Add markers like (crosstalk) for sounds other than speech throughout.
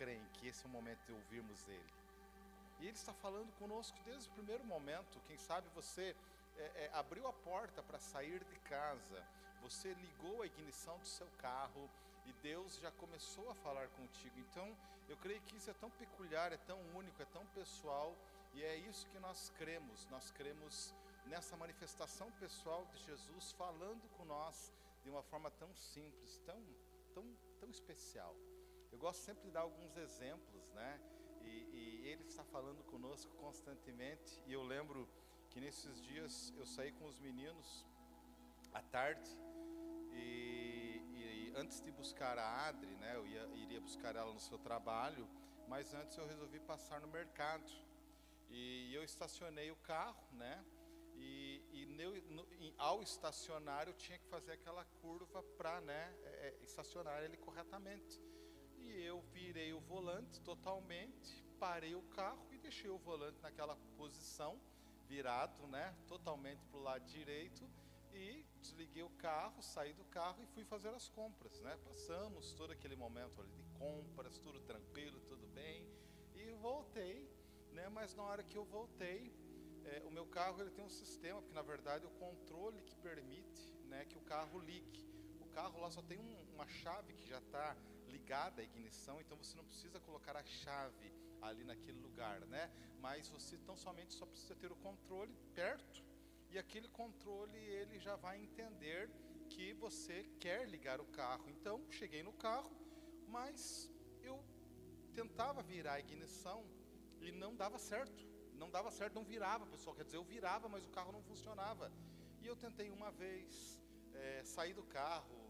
creem que esse é o momento de ouvirmos Ele? E Ele está falando conosco desde o primeiro momento. Quem sabe você é, é, abriu a porta para sair de casa, você ligou a ignição do seu carro e Deus já começou a falar contigo. Então, eu creio que isso é tão peculiar, é tão único, é tão pessoal e é isso que nós cremos. Nós cremos nessa manifestação pessoal de Jesus falando com nós de uma forma tão simples, tão, tão, tão especial. Eu gosto sempre de dar alguns exemplos, né? E, e, ele está falando conosco constantemente. E eu lembro que nesses dias eu saí com os meninos à tarde e, e antes de buscar a Adri, né? Eu ia, iria buscar ela no seu trabalho, mas antes eu resolvi passar no mercado e eu estacionei o carro, né? E, e no, ao estacionar eu tinha que fazer aquela curva para né, é, é, estacionar ele corretamente. Eu virei o volante totalmente, parei o carro e deixei o volante naquela posição, virado, né, totalmente para o lado direito. E desliguei o carro, saí do carro e fui fazer as compras, né? Passamos todo aquele momento ali de compras, tudo tranquilo, tudo bem. E voltei, né? Mas na hora que eu voltei, é, o meu carro ele tem um sistema, porque na verdade é o controle que permite né, que o carro ligue. O carro lá só tem um, uma chave que já está ligada à ignição, então você não precisa colocar a chave ali naquele lugar, né? Mas você tão somente só precisa ter o controle perto e aquele controle ele já vai entender que você quer ligar o carro. Então cheguei no carro, mas eu tentava virar a ignição e não dava certo não dava certo, não virava, pessoal. Quer dizer, eu virava, mas o carro não funcionava. E eu tentei uma vez é, sair do carro,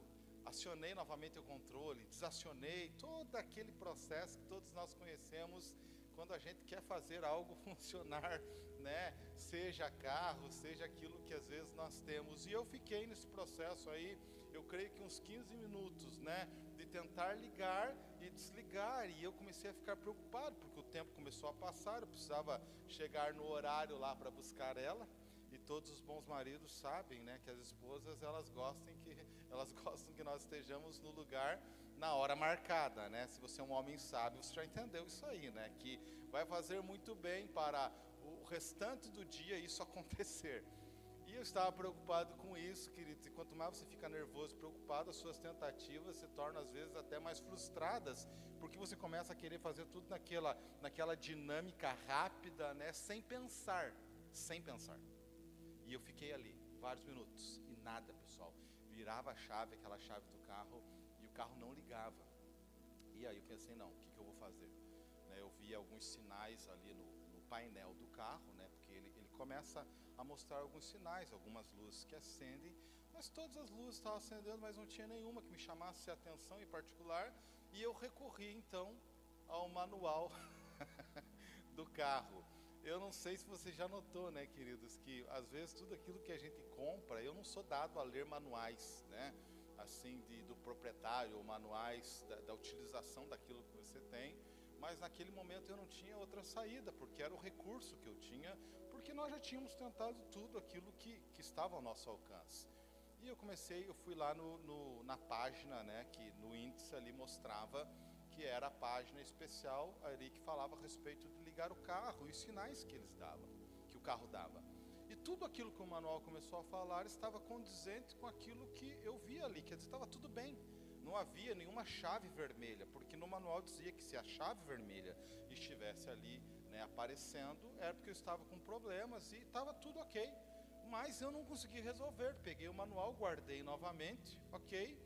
acionei novamente o controle, desacionei todo aquele processo que todos nós conhecemos quando a gente quer fazer algo (laughs) funcionar, né? Seja carro, seja aquilo que às vezes nós temos. E eu fiquei nesse processo aí, eu creio que uns 15 minutos, né? De tentar ligar e desligar. E eu comecei a ficar preocupado, porque o tempo começou a passar, eu precisava chegar no horário lá para buscar ela. Todos os bons maridos sabem, né, que as esposas elas gostam que elas (laughs) gostam que nós estejamos no lugar na hora marcada, né? Se você é um homem sábio, você já entendeu isso aí, né? Que vai fazer muito bem para o restante do dia isso (laughs) acontecer. E eu estava preocupado com isso, queridos. E quanto mais você fica nervoso, preocupado, as suas tentativas se tornam às vezes até mais frustradas, porque você começa a querer fazer tudo naquela, naquela dinâmica rápida, né? Sem pensar, sem pensar. E eu fiquei ali vários minutos e nada, pessoal. Virava a chave, aquela chave do carro, e o carro não ligava. E aí eu pensei, não, o que, que eu vou fazer? Né, eu vi alguns sinais ali no, no, painel do carro, né, porque ele, ele começa a mostrar alguns sinais, algumas luzes que acendem, mas todas as luzes estavam acendendo, mas não tinha nenhuma que me chamasse a atenção em particular. E eu recorri então ao manual (laughs) do carro. Eu não sei se você já notou, né, queridos, que às vezes tudo aquilo que a gente compra, eu não sou dado a ler manuais, né, assim, de, do proprietário, ou manuais da, da utilização daquilo que você tem, mas naquele momento eu não tinha outra saída, porque era o recurso que eu tinha, porque nós já tínhamos tentado tudo aquilo que, que estava ao nosso alcance. E eu comecei, eu fui lá no, no, na página, né, que no índice ali mostrava que era a página especial ali que falava a respeito de ligar o carro e os sinais que eles davam, que o carro dava. E tudo aquilo que o manual começou a falar estava condizente com aquilo que eu via ali, quer dizer, estava tudo bem. Não havia nenhuma chave vermelha, porque no manual dizia que se a chave vermelha estivesse ali né, aparecendo, era porque eu estava com problemas e estava tudo ok. Mas eu não consegui resolver. Peguei o manual, guardei novamente, ok?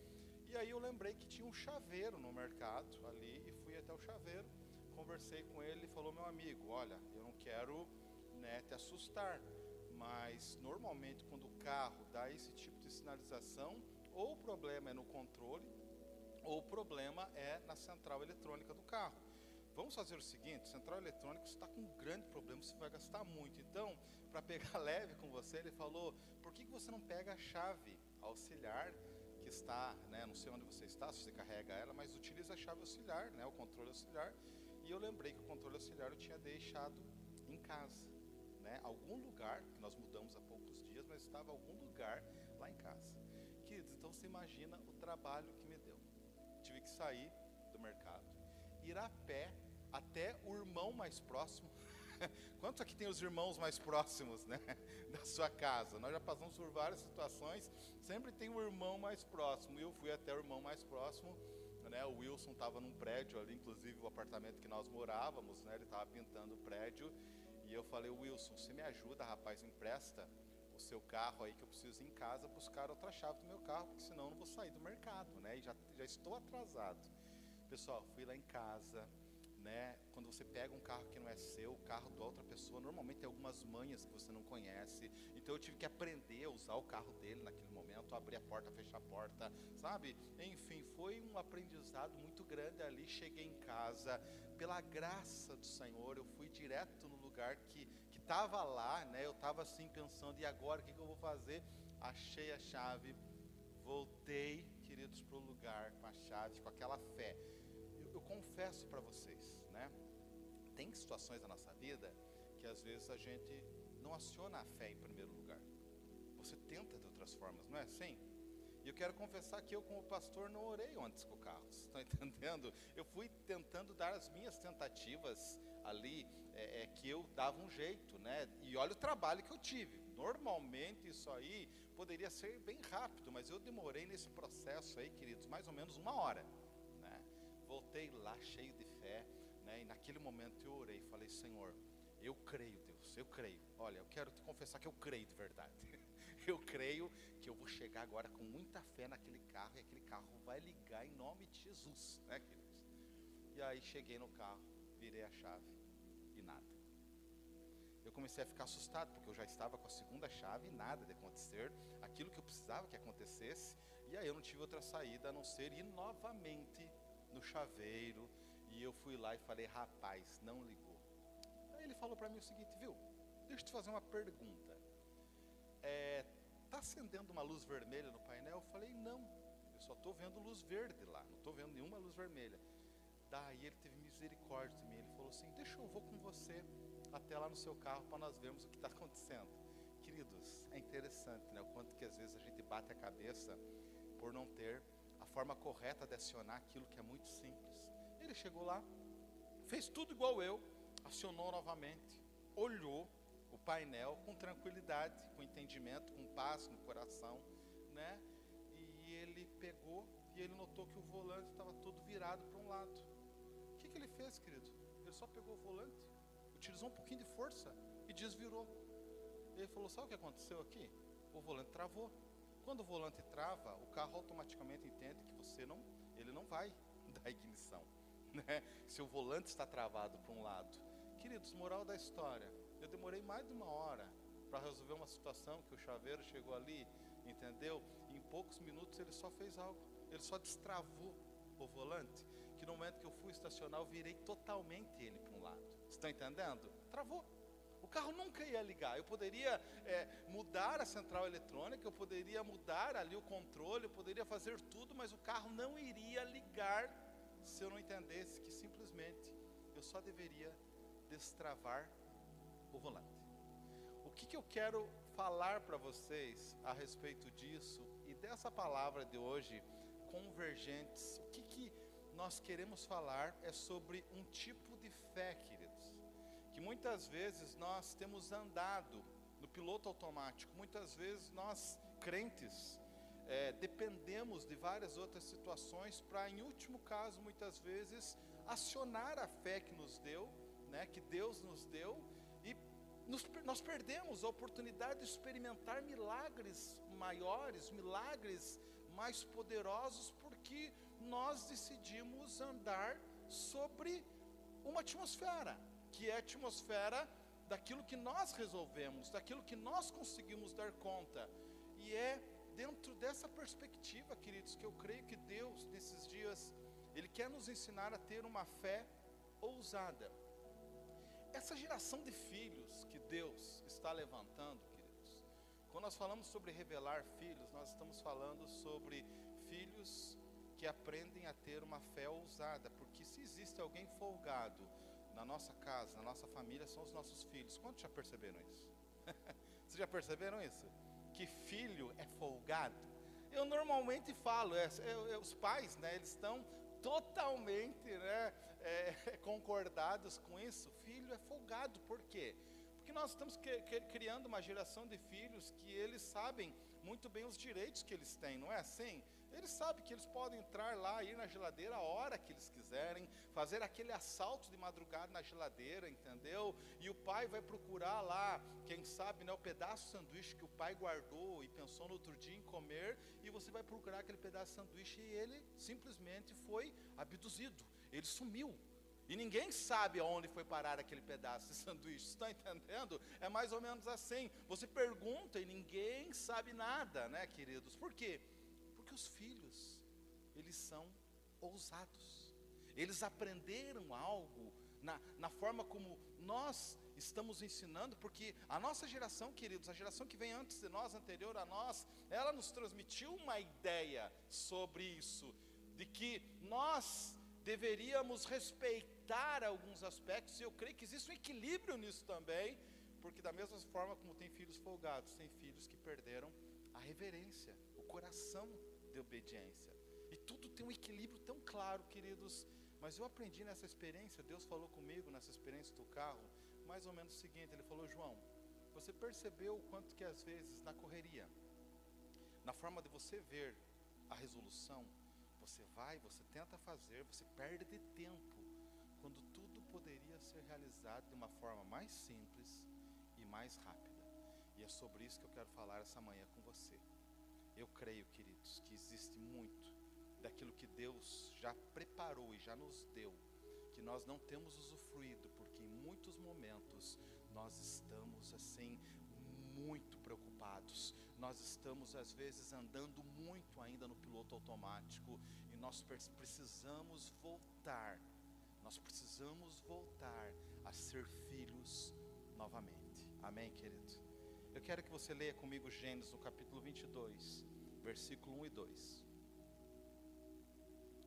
E aí eu lembrei que tinha um chaveiro no mercado ali e fui até o chaveiro, conversei com ele e falou meu amigo, olha, eu não quero né, te assustar, mas normalmente quando o carro dá esse tipo de sinalização, ou o problema é no controle, ou o problema é na central eletrônica do carro. Vamos fazer o seguinte: central eletrônica está com um grande problema, você vai gastar muito. Então, para pegar (laughs) leve com você, ele falou: por que, que você não pega a chave auxiliar que está, né, não sei onde você está, se você carrega ela, mas utiliza a chave auxiliar, né, o controle auxiliar. E eu lembrei que o controle auxiliar eu tinha deixado em casa, né, algum lugar, que nós mudamos há poucos dias, mas estava algum lugar lá em casa. Queridos, então você imagina o trabalho que me deu. Tive que sair do mercado, ir a pé até o irmão mais próximo. (laughs) Quantos aqui tem os irmãos mais próximos, né, (laughs) da sua casa? Nós já passamos por várias situações, sempre tem o irmão mais próximo. E eu fui até o irmão mais próximo, né? O Wilson estava num prédio ali, inclusive o apartamento que nós morávamos, né? Ele estava pintando o prédio e eu falei, Wilson, você me ajuda, rapaz, empresta o seu carro aí que eu preciso ir em casa buscar outra chave do meu carro, porque senão eu não vou sair do mercado, né? E já, já estou atrasado. Pessoal, fui lá em casa, né? Quando você pega um carro que não é seu, o carro da outra pessoa, normalmente tem algumas manhas que você não conhece. Então eu tive que aprender a usar o carro dele naquele momento, abrir a porta, fechar a porta, sabe? Enfim, foi um aprendizado muito grande ali. Cheguei em casa, pela graça do Senhor, eu fui direto no lugar que que estava lá, né? Eu estava assim pensando, e agora o que, que eu vou fazer? Achei a chave, voltei, queridos, para o lugar com a chave, com aquela fé. Eu, eu confesso para vocês, né? Tem situações na nossa vida que às vezes a gente não aciona a fé em primeiro lugar. Você tenta de outras formas, não é assim? E eu quero confessar que eu, como pastor, não orei antes com o carro. Vocês estão (laughs) entendendo? Eu fui tentando dar as minhas tentativas ali é, é, que eu dava um jeito, né? E olha o trabalho que eu tive. Normalmente isso aí poderia ser bem rápido, mas eu demorei nesse processo aí, queridos, mais ou menos uma hora. Né? Voltei lá cheio de né? E naquele momento eu orei, falei, Senhor, eu creio, Deus, eu creio. Olha, eu quero te confessar que eu creio de verdade. (laughs) eu creio que eu vou chegar agora com muita fé naquele carro e aquele carro vai ligar em nome de Jesus, (laughs) né, queridos? E aí cheguei no carro, virei a chave e nada. Eu comecei a ficar assustado porque eu já estava com a segunda chave e nada de acontecer, aquilo que eu precisava que acontecesse, e aí eu não tive outra saída a não ser ir novamente no chaveiro, e eu fui lá e falei: "Rapaz, não ligou". Aí ele falou para mim o seguinte, viu? Deixa eu te fazer uma pergunta. É, tá acendendo uma luz vermelha no painel? Eu falei: "Não. Eu só estou vendo luz verde lá, não estou vendo nenhuma luz vermelha". Daí ele teve misericórdia de mim. Ele falou assim: Deixa eu vou com você até lá no seu carro para nós vermos o que está acontecendo. Queridos, é interessante, né? O quanto que às vezes a gente bate a cabeça por não ter a forma correta de acionar aquilo que é muito simples. Ele chegou lá, fez tudo igual eu, acionou novamente, olhou o painel com tranquilidade, com entendimento, com paz no coração, né? E ele pegou e ele notou que o volante estava todo virado para um lado que ele fez, querido? Ele só pegou o volante, utilizou um pouquinho de força e desvirou. Ele falou: Sabe o que aconteceu aqui? O volante travou. Quando o volante trava, o carro automaticamente entende que você não, ele não vai (laughs) dar ignição. (laughs) Né? Se o volante está travado para um lado. Queridos, moral da história: eu demorei mais de uma hora para resolver uma situação que o chaveiro chegou ali, entendeu? Em poucos minutos ele só fez algo, ele só destravou o volante que no momento que eu fui estacionar, eu virei totalmente ele para um lado. Estão entendendo? Travou. O carro nunca ia ligar. Eu poderia é, mudar a central eletrônica, eu poderia mudar ali o controle, eu poderia fazer tudo, mas o carro não iria ligar se eu não entendesse que simplesmente eu só deveria destravar o volante. O que, que eu quero falar para vocês a respeito disso e dessa palavra de hoje, convergentes? O que, que nós queremos falar é sobre um tipo de fé, queridos, que muitas vezes nós temos andado no piloto automático, muitas vezes nós, crentes, é, dependemos de várias outras situações para, em último caso, muitas vezes, acionar a fé que nos deu, né, que Deus nos deu, e nos, nós perdemos a oportunidade de experimentar milagres maiores, milagres mais poderosos, porque nós decidimos andar sobre uma atmosfera, que é a atmosfera daquilo que nós resolvemos, daquilo que nós conseguimos dar conta. E é dentro dessa perspectiva, queridos, que eu creio que Deus, nesses dias, Ele quer nos ensinar a ter uma fé ousada. Essa geração de filhos que Deus está levantando, queridos, quando nós falamos sobre revelar filhos, nós estamos falando sobre filhos que aprendem a ter uma fé ousada, porque se existe alguém folgado na nossa casa, na nossa família, são os nossos filhos. Quantos já perceberam isso? (laughs) Vocês já perceberam isso? Que filho é folgado? Eu normalmente falo, é, é, é, os pais, né, eles estão totalmente né, é, (laughs) concordados com isso? Filho é folgado, por quê? Porque nós estamos que, que, criando uma geração de filhos que eles sabem muito bem os direitos que eles têm, não é assim? Eles sabem que eles podem entrar lá, ir na geladeira a hora que eles quiserem, fazer aquele assalto de madrugada na geladeira, entendeu? E o pai vai procurar lá, quem sabe, né, o pedaço de sanduíche que o pai guardou e pensou no outro dia em comer, e você vai procurar aquele pedaço de sanduíche e ele simplesmente foi abduzido, ele sumiu. E ninguém sabe aonde foi parar aquele pedaço de (laughs) sanduíche, está entendendo? É mais ou menos assim. Você pergunta e ninguém sabe nada, né, queridos? Por quê? Os filhos, eles são ousados. Eles aprenderam algo na, na forma como nós estamos ensinando, porque a nossa geração, queridos, a geração que vem antes de nós, anterior a nós, ela nos transmitiu uma ideia sobre isso, de que nós deveríamos respeitar alguns aspectos, e eu creio que existe um equilíbrio nisso também, porque da mesma forma como tem filhos folgados, tem filhos que perderam a reverência, o coração de obediência. E tudo tem um equilíbrio tão claro, queridos. Mas eu aprendi nessa experiência, Deus falou comigo nessa experiência do carro, mais ou menos o seguinte, ele falou: "João, você percebeu o quanto que às vezes na correria, na forma de você ver a resolução, você vai, você tenta fazer, você perde de tempo, quando tudo poderia ser realizado de uma forma mais simples e mais rápida. E é sobre isso que eu quero falar essa manhã com você. Eu creio, queridos, que existe muito daquilo que Deus já preparou e já nos deu, que nós não temos usufruído, porque em muitos momentos nós estamos assim muito preocupados. Nós estamos às vezes andando muito ainda no piloto automático e nós precisamos voltar. Nós precisamos voltar a ser filhos novamente. Amém, querido. Eu quero que você leia comigo Gênesis no capítulo 22, versículo 1 e 2.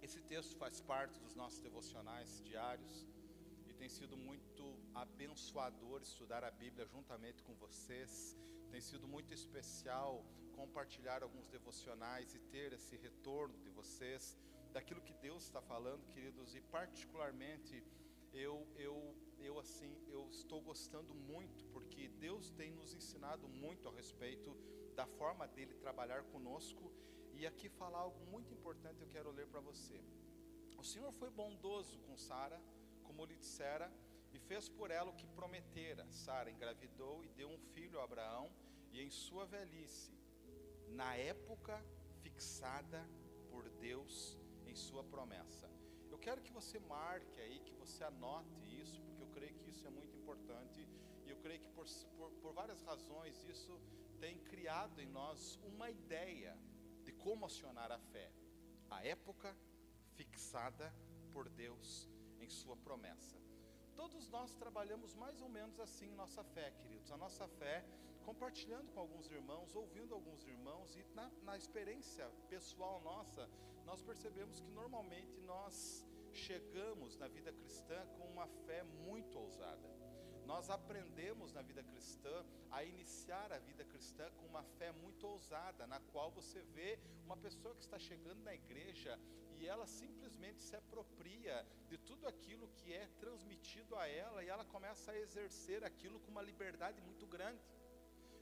Esse texto faz parte dos nossos devocionais diários tem sido muito abençoador estudar a Bíblia juntamente com vocês. Tem sido muito especial compartilhar alguns devocionais e ter esse retorno de vocês daquilo que Deus está falando, queridos, e particularmente eu eu eu assim, eu estou gostando muito porque Deus tem nos ensinado muito a respeito da forma dele trabalhar conosco e aqui falar algo muito importante eu quero ler para você. O Senhor foi bondoso com Sara, como lhe dissera, e fez por ela o que prometera. Sara engravidou e deu um filho a Abraão, e em sua velhice, na época fixada por Deus em sua promessa. Eu quero que você marque aí, que você anote isso, creio que isso é muito importante, e eu creio que por, por, por várias razões isso tem criado em nós uma ideia de como acionar a fé. A época fixada por Deus em Sua promessa. Todos nós trabalhamos mais ou menos assim nossa fé, queridos. A nossa fé, compartilhando com alguns irmãos, ouvindo alguns irmãos e na, na experiência pessoal nossa, nós percebemos que normalmente nós chegamos na vida cristã com uma fé muito ousada. Nós aprendemos na vida cristã a iniciar a vida cristã com uma fé muito ousada, na qual você vê uma pessoa que está chegando na igreja e ela simplesmente se apropria de tudo aquilo que é transmitido a ela e ela começa a exercer aquilo com uma liberdade muito grande.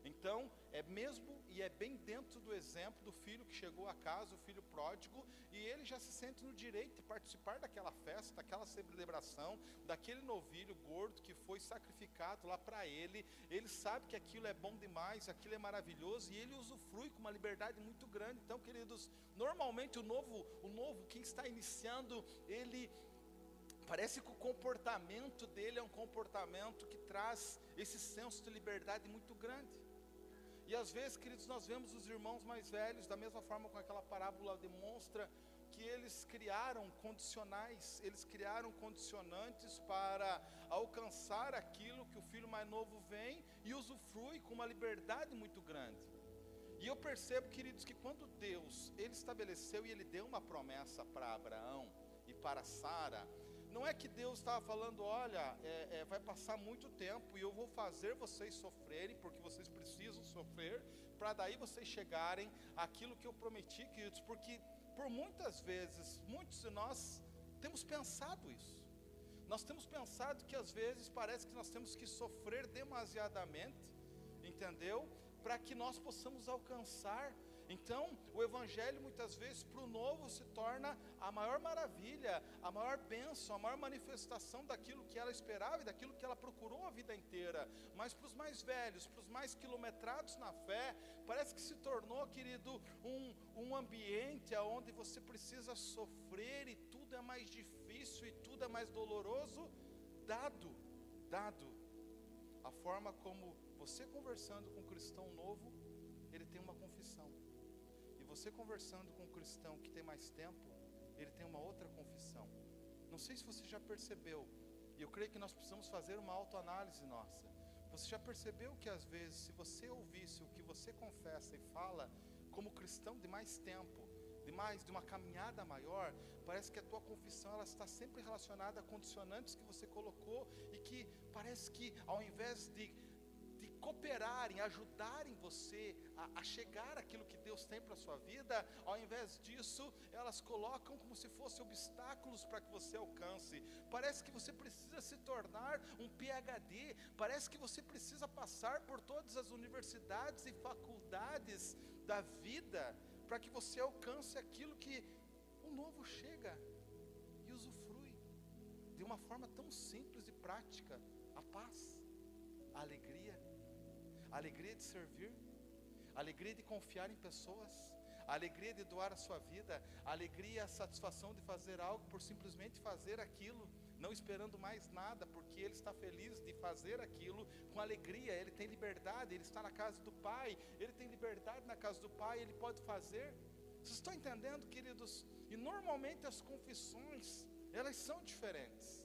Então, é mesmo e é bem dentro do exemplo do filho que chegou a casa, o filho pródigo, e ele já se sente no direito de participar daquela festa, daquela celebração, daquele novilho gordo que foi sacrificado lá para ele. Ele sabe que aquilo é bom demais, aquilo é maravilhoso e ele usufrui com uma liberdade muito grande. Então, queridos, normalmente o novo, o novo quem está iniciando, ele Parece que o comportamento dele é um comportamento que traz esse senso de liberdade muito grande. E às vezes, queridos, nós vemos os irmãos mais velhos, da mesma forma com aquela parábola demonstra, que eles criaram condicionais, eles criaram condicionantes para alcançar aquilo que o filho mais novo vem e usufrui com uma liberdade muito grande. E eu percebo, queridos, que quando Deus, ele estabeleceu e ele deu uma promessa para Abraão e para Sara, não é que Deus estava falando, olha, é, é, vai passar muito tempo e eu vou fazer vocês sofrerem, porque vocês precisam sofrer, para daí vocês chegarem àquilo que eu prometi, queridos, porque por muitas vezes, muitos de nós temos pensado isso. Nós temos pensado que às vezes parece que nós temos que sofrer demasiadamente, entendeu? Para que nós possamos alcançar então, o Evangelho muitas vezes para o novo se torna a maior maravilha, a maior bênção, a maior manifestação daquilo que ela esperava e daquilo que ela procurou a vida inteira. Mas para os mais velhos, para os mais quilometrados na fé, parece que se tornou, querido, um, um ambiente onde você precisa sofrer e tudo é mais difícil e tudo é mais doloroso, dado, dado a forma como você conversando com um cristão novo, ele tem uma confissão você conversando com um cristão que tem mais tempo, ele tem uma outra confissão. Não sei se você já percebeu, e eu creio que nós precisamos fazer uma autoanálise nossa. Você já percebeu que às vezes, se você ouvisse o que você confessa e fala, como cristão de mais tempo, de mais, de uma caminhada maior, parece que a tua confissão ela está sempre relacionada a condicionantes que você colocou e que parece que ao invés de cooperarem, ajudarem você a, a chegar aquilo que Deus tem para a sua vida, ao invés disso, elas colocam como se fossem obstáculos para que você alcance. Parece que você precisa se tornar um PhD, parece que você precisa passar por todas as universidades e faculdades da vida para que você alcance aquilo que o novo chega e usufrui de uma forma tão simples e prática, a paz, a alegria, alegria de servir, alegria de confiar em pessoas, alegria de doar a sua vida, alegria, a satisfação de fazer algo por simplesmente fazer aquilo, não esperando mais nada, porque ele está feliz de fazer aquilo com alegria, ele tem liberdade, ele está na casa do Pai, ele tem liberdade na casa do Pai, ele pode fazer. Vocês estão entendendo, queridos? E normalmente as confissões, elas são diferentes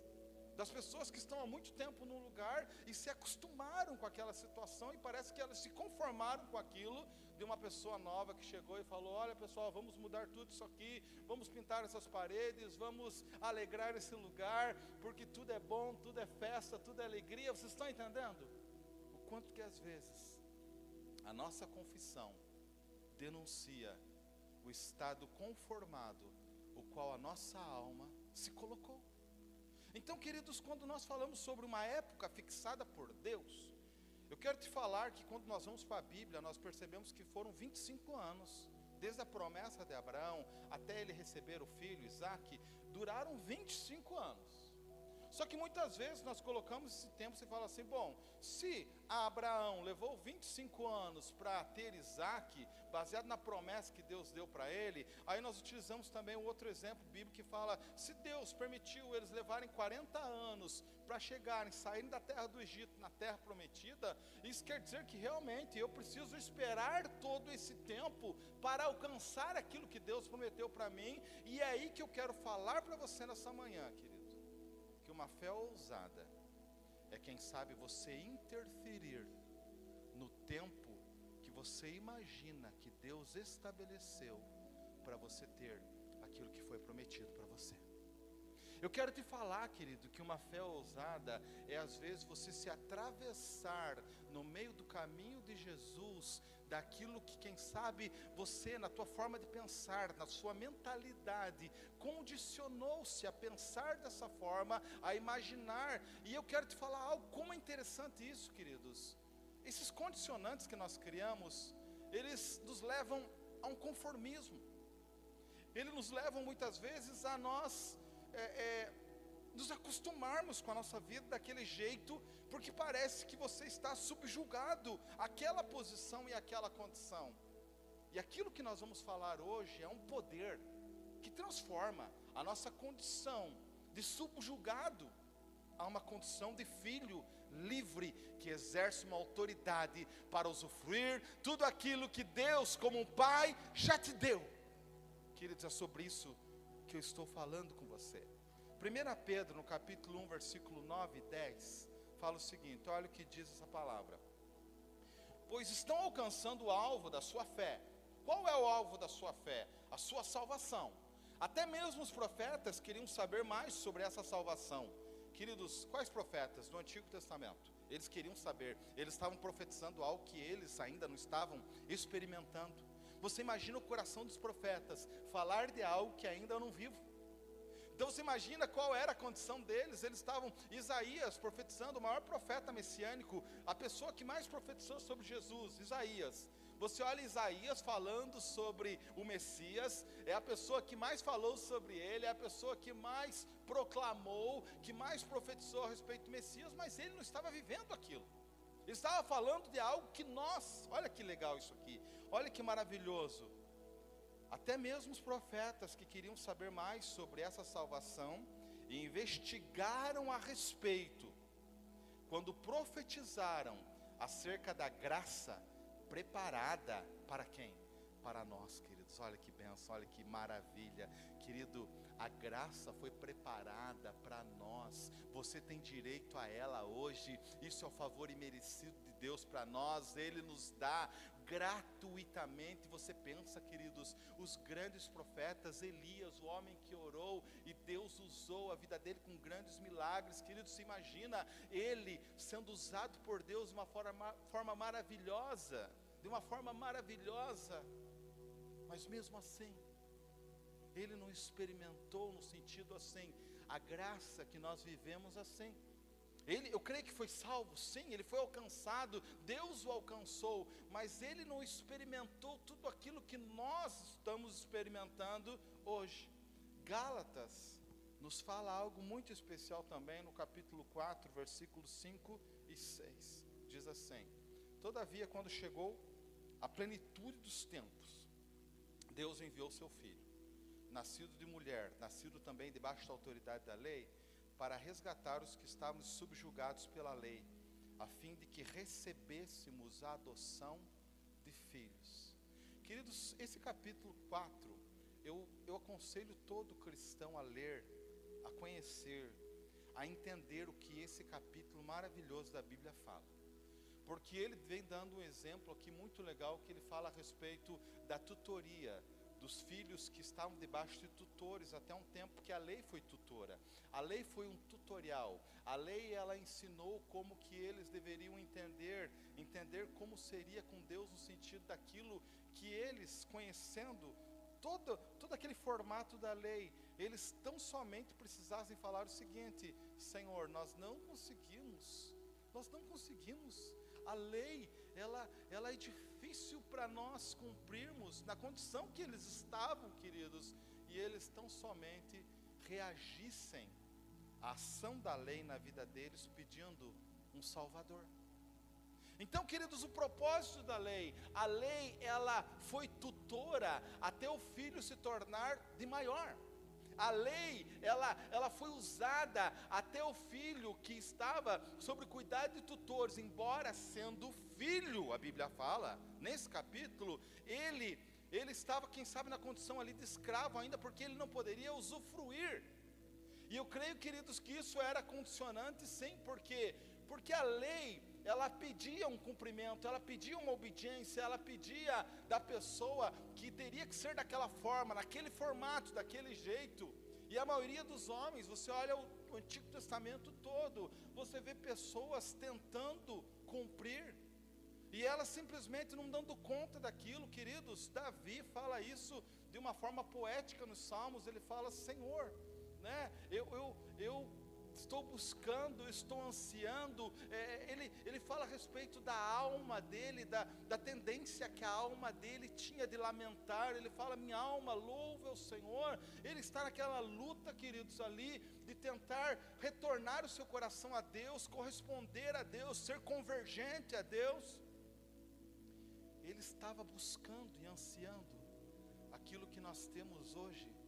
das pessoas que estão há muito tempo num lugar e se acostumaram com aquela situação e parece que elas se conformaram com aquilo de uma pessoa nova que chegou e falou: Olha pessoal, vamos mudar tudo isso aqui, vamos pintar essas paredes, vamos alegrar esse lugar, porque tudo é bom, tudo é festa, tudo é alegria. Vocês estão entendendo? O quanto que às vezes a nossa confissão denuncia o estado conformado, o qual a nossa alma se colocou. Então, queridos, quando nós falamos sobre uma época fixada por Deus, eu quero te falar que quando nós vamos para a Bíblia, nós percebemos que foram 25 anos, desde a promessa de Abraão até ele receber o filho Isaac, duraram 25 anos. Só que muitas vezes nós colocamos esse tempo e fala assim: bom, se Abraão levou 25 anos para ter Isaac, baseado na promessa que Deus deu para ele, aí nós utilizamos também um outro exemplo bíblico que fala: se Deus permitiu eles levarem 40 anos para chegarem, saírem da terra do Egito, na terra prometida, isso quer dizer que realmente eu preciso esperar todo esse tempo para alcançar aquilo que Deus prometeu para mim, e é aí que eu quero falar para você nessa manhã, querido. que uma fé ousada é quem sabe você interferir no tempo que você imagina que Deus estabeleceu para você ter aquilo que foi prometido para você. Eu quero te falar, querido, que uma fé ousada é às vezes você se atravessar no meio do caminho de Jesus daquilo que, quem sabe, você, na tua forma de pensar, na sua mentalidade, condicionou-se a pensar dessa forma, a imaginar. E eu quero te falar algo, como é interessante isso, queridos. Esses condicionantes que nós criamos, eles nos levam a um conformismo. Eles nos levam muitas vezes a nós é, é, nos acostumarmos com a nossa vida daquele jeito, porque parece que você está subjugado àquela posição e àquela condição. E aquilo que nós vamos falar hoje é um poder que transforma a nossa condição de subjugado a uma condição de filho livre que exerce uma autoridade para usufruir tudo aquilo que Deus, como um pai, já te deu. Queridos, é sobre isso que eu estou falando com você. 1 Pedro, no capítulo 1, versículo 9 e 10, fala o seguinte: olha o que diz essa palavra. Pois estão alcançando o alvo da sua fé. Qual é o alvo da sua fé? A sua salvação. Até mesmo os profetas queriam saber mais sobre essa salvação. Queridos, quais profetas do Antigo Testamento? Eles queriam saber, eles estavam profetizando algo que eles ainda não estavam experimentando. Você imagina o coração dos profetas falar de algo que ainda eu não vivo. Então você imagina qual era a condição deles. Eles estavam, Isaías profetizando, o maior profeta messiânico, a pessoa que mais profetizou sobre Jesus, Isaías. Você olha Isaías falando sobre o Messias, é a pessoa que mais falou sobre ele, é a pessoa que mais proclamou, que mais profetizou a respeito do Messias, mas ele não estava vivendo aquilo. Ele estava falando de algo que nós, olha que legal isso aqui, olha que maravilhoso. Até mesmo os profetas que queriam saber mais sobre essa salvação e investigaram a respeito, quando profetizaram acerca da graça preparada para quem? Para nós, queridos. Olha que benção, olha que maravilha. Querido, a graça foi preparada para nós. Você tem direito a ela hoje. Isso é o favor imerecido de Deus para nós. Ele nos dá gratuitamente. Você pensa, queridos, os grandes profetas, Elias, o homem que orou e Deus usou a vida dele com grandes milagres. Queridos, se imagina ele sendo usado por Deus de uma forma, forma maravilhosa, de uma forma maravilhosa. Mas mesmo assim, ele não experimentou no sentido assim, a graça que nós vivemos assim. Ele, eu creio que foi salvo, sim, ele foi alcançado, Deus o alcançou, mas ele não experimentou tudo aquilo que nós estamos experimentando hoje. Gálatas nos fala algo muito especial também no capítulo 4, versículos 5 e 6. Diz assim: Todavia, quando chegou a plenitude dos tempos, Deus enviou seu filho, nascido de mulher, nascido também debaixo da autoridade da lei para resgatar os que estavam subjugados pela lei, a fim de que recebêssemos a adoção de filhos. Queridos, esse capítulo 4, eu, eu aconselho todo cristão a ler, a conhecer, a entender o que esse capítulo maravilhoso da Bíblia fala. Porque ele vem dando um exemplo aqui muito legal que ele fala a respeito da tutoria, dos filhos que estavam debaixo de tutores até um tempo que a lei foi tutora. A lei foi um tutorial. A lei ela ensinou como que eles deveriam entender, entender como seria com Deus no sentido daquilo que eles conhecendo todo todo aquele formato da lei, eles tão somente precisassem falar o seguinte: Senhor, nós não conseguimos. Nós não conseguimos. A lei, ela ela é difícil para nós cumprirmos na condição que eles estavam, queridos, e eles tão somente reagissem à ação da lei na vida deles, pedindo um Salvador. Então, queridos, o propósito da lei, a lei, ela foi tutora até o filho se tornar de maior. A lei, ela, ela foi usada até o filho que estava sob cuidado de tutores, embora sendo filho, a Bíblia fala, nesse capítulo, ele, ele estava, quem sabe, na condição ali de escravo ainda, porque ele não poderia usufruir. E eu creio, queridos, que isso era condicionante, sim, porque porque a lei ela pedia um cumprimento, ela pedia uma obediência, ela pedia da pessoa que teria que ser daquela forma, naquele formato, daquele jeito. E a maioria dos homens, você olha o, Antigo Testamento todo, você vê pessoas tentando cumprir, e elas simplesmente não dando conta daquilo, queridos. Davi fala isso de uma forma poética nos Salmos, ele fala: Senhor, né, eu, eu, eu estou buscando, estou ansiando. É, ele, ele fala a respeito da alma dele, da, da tendência que a alma dele tinha de lamentar. Ele fala: Minha alma louva o Senhor. Ele está naquela luta, queridos, ali, de tentar retornar o seu coração a Deus, corresponder a Deus, ser convergente a Deus. Ele estava buscando e ansiando aquilo que nós temos hoje.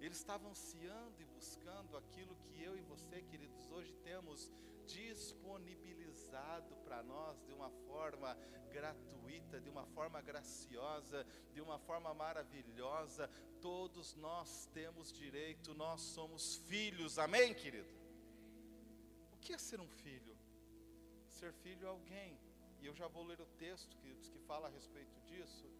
Ele estava ansiando e buscando aquilo que eu e você, queridos, hoje temos disponibilizado para nós de uma forma gratuita, de uma forma graciosa, de uma forma maravilhosa. Todos nós temos direito, nós somos filhos, amém, querido? O que é ser um filho? Ser filho é alguém, e eu já vou ler o texto, queridos, que fala a respeito disso,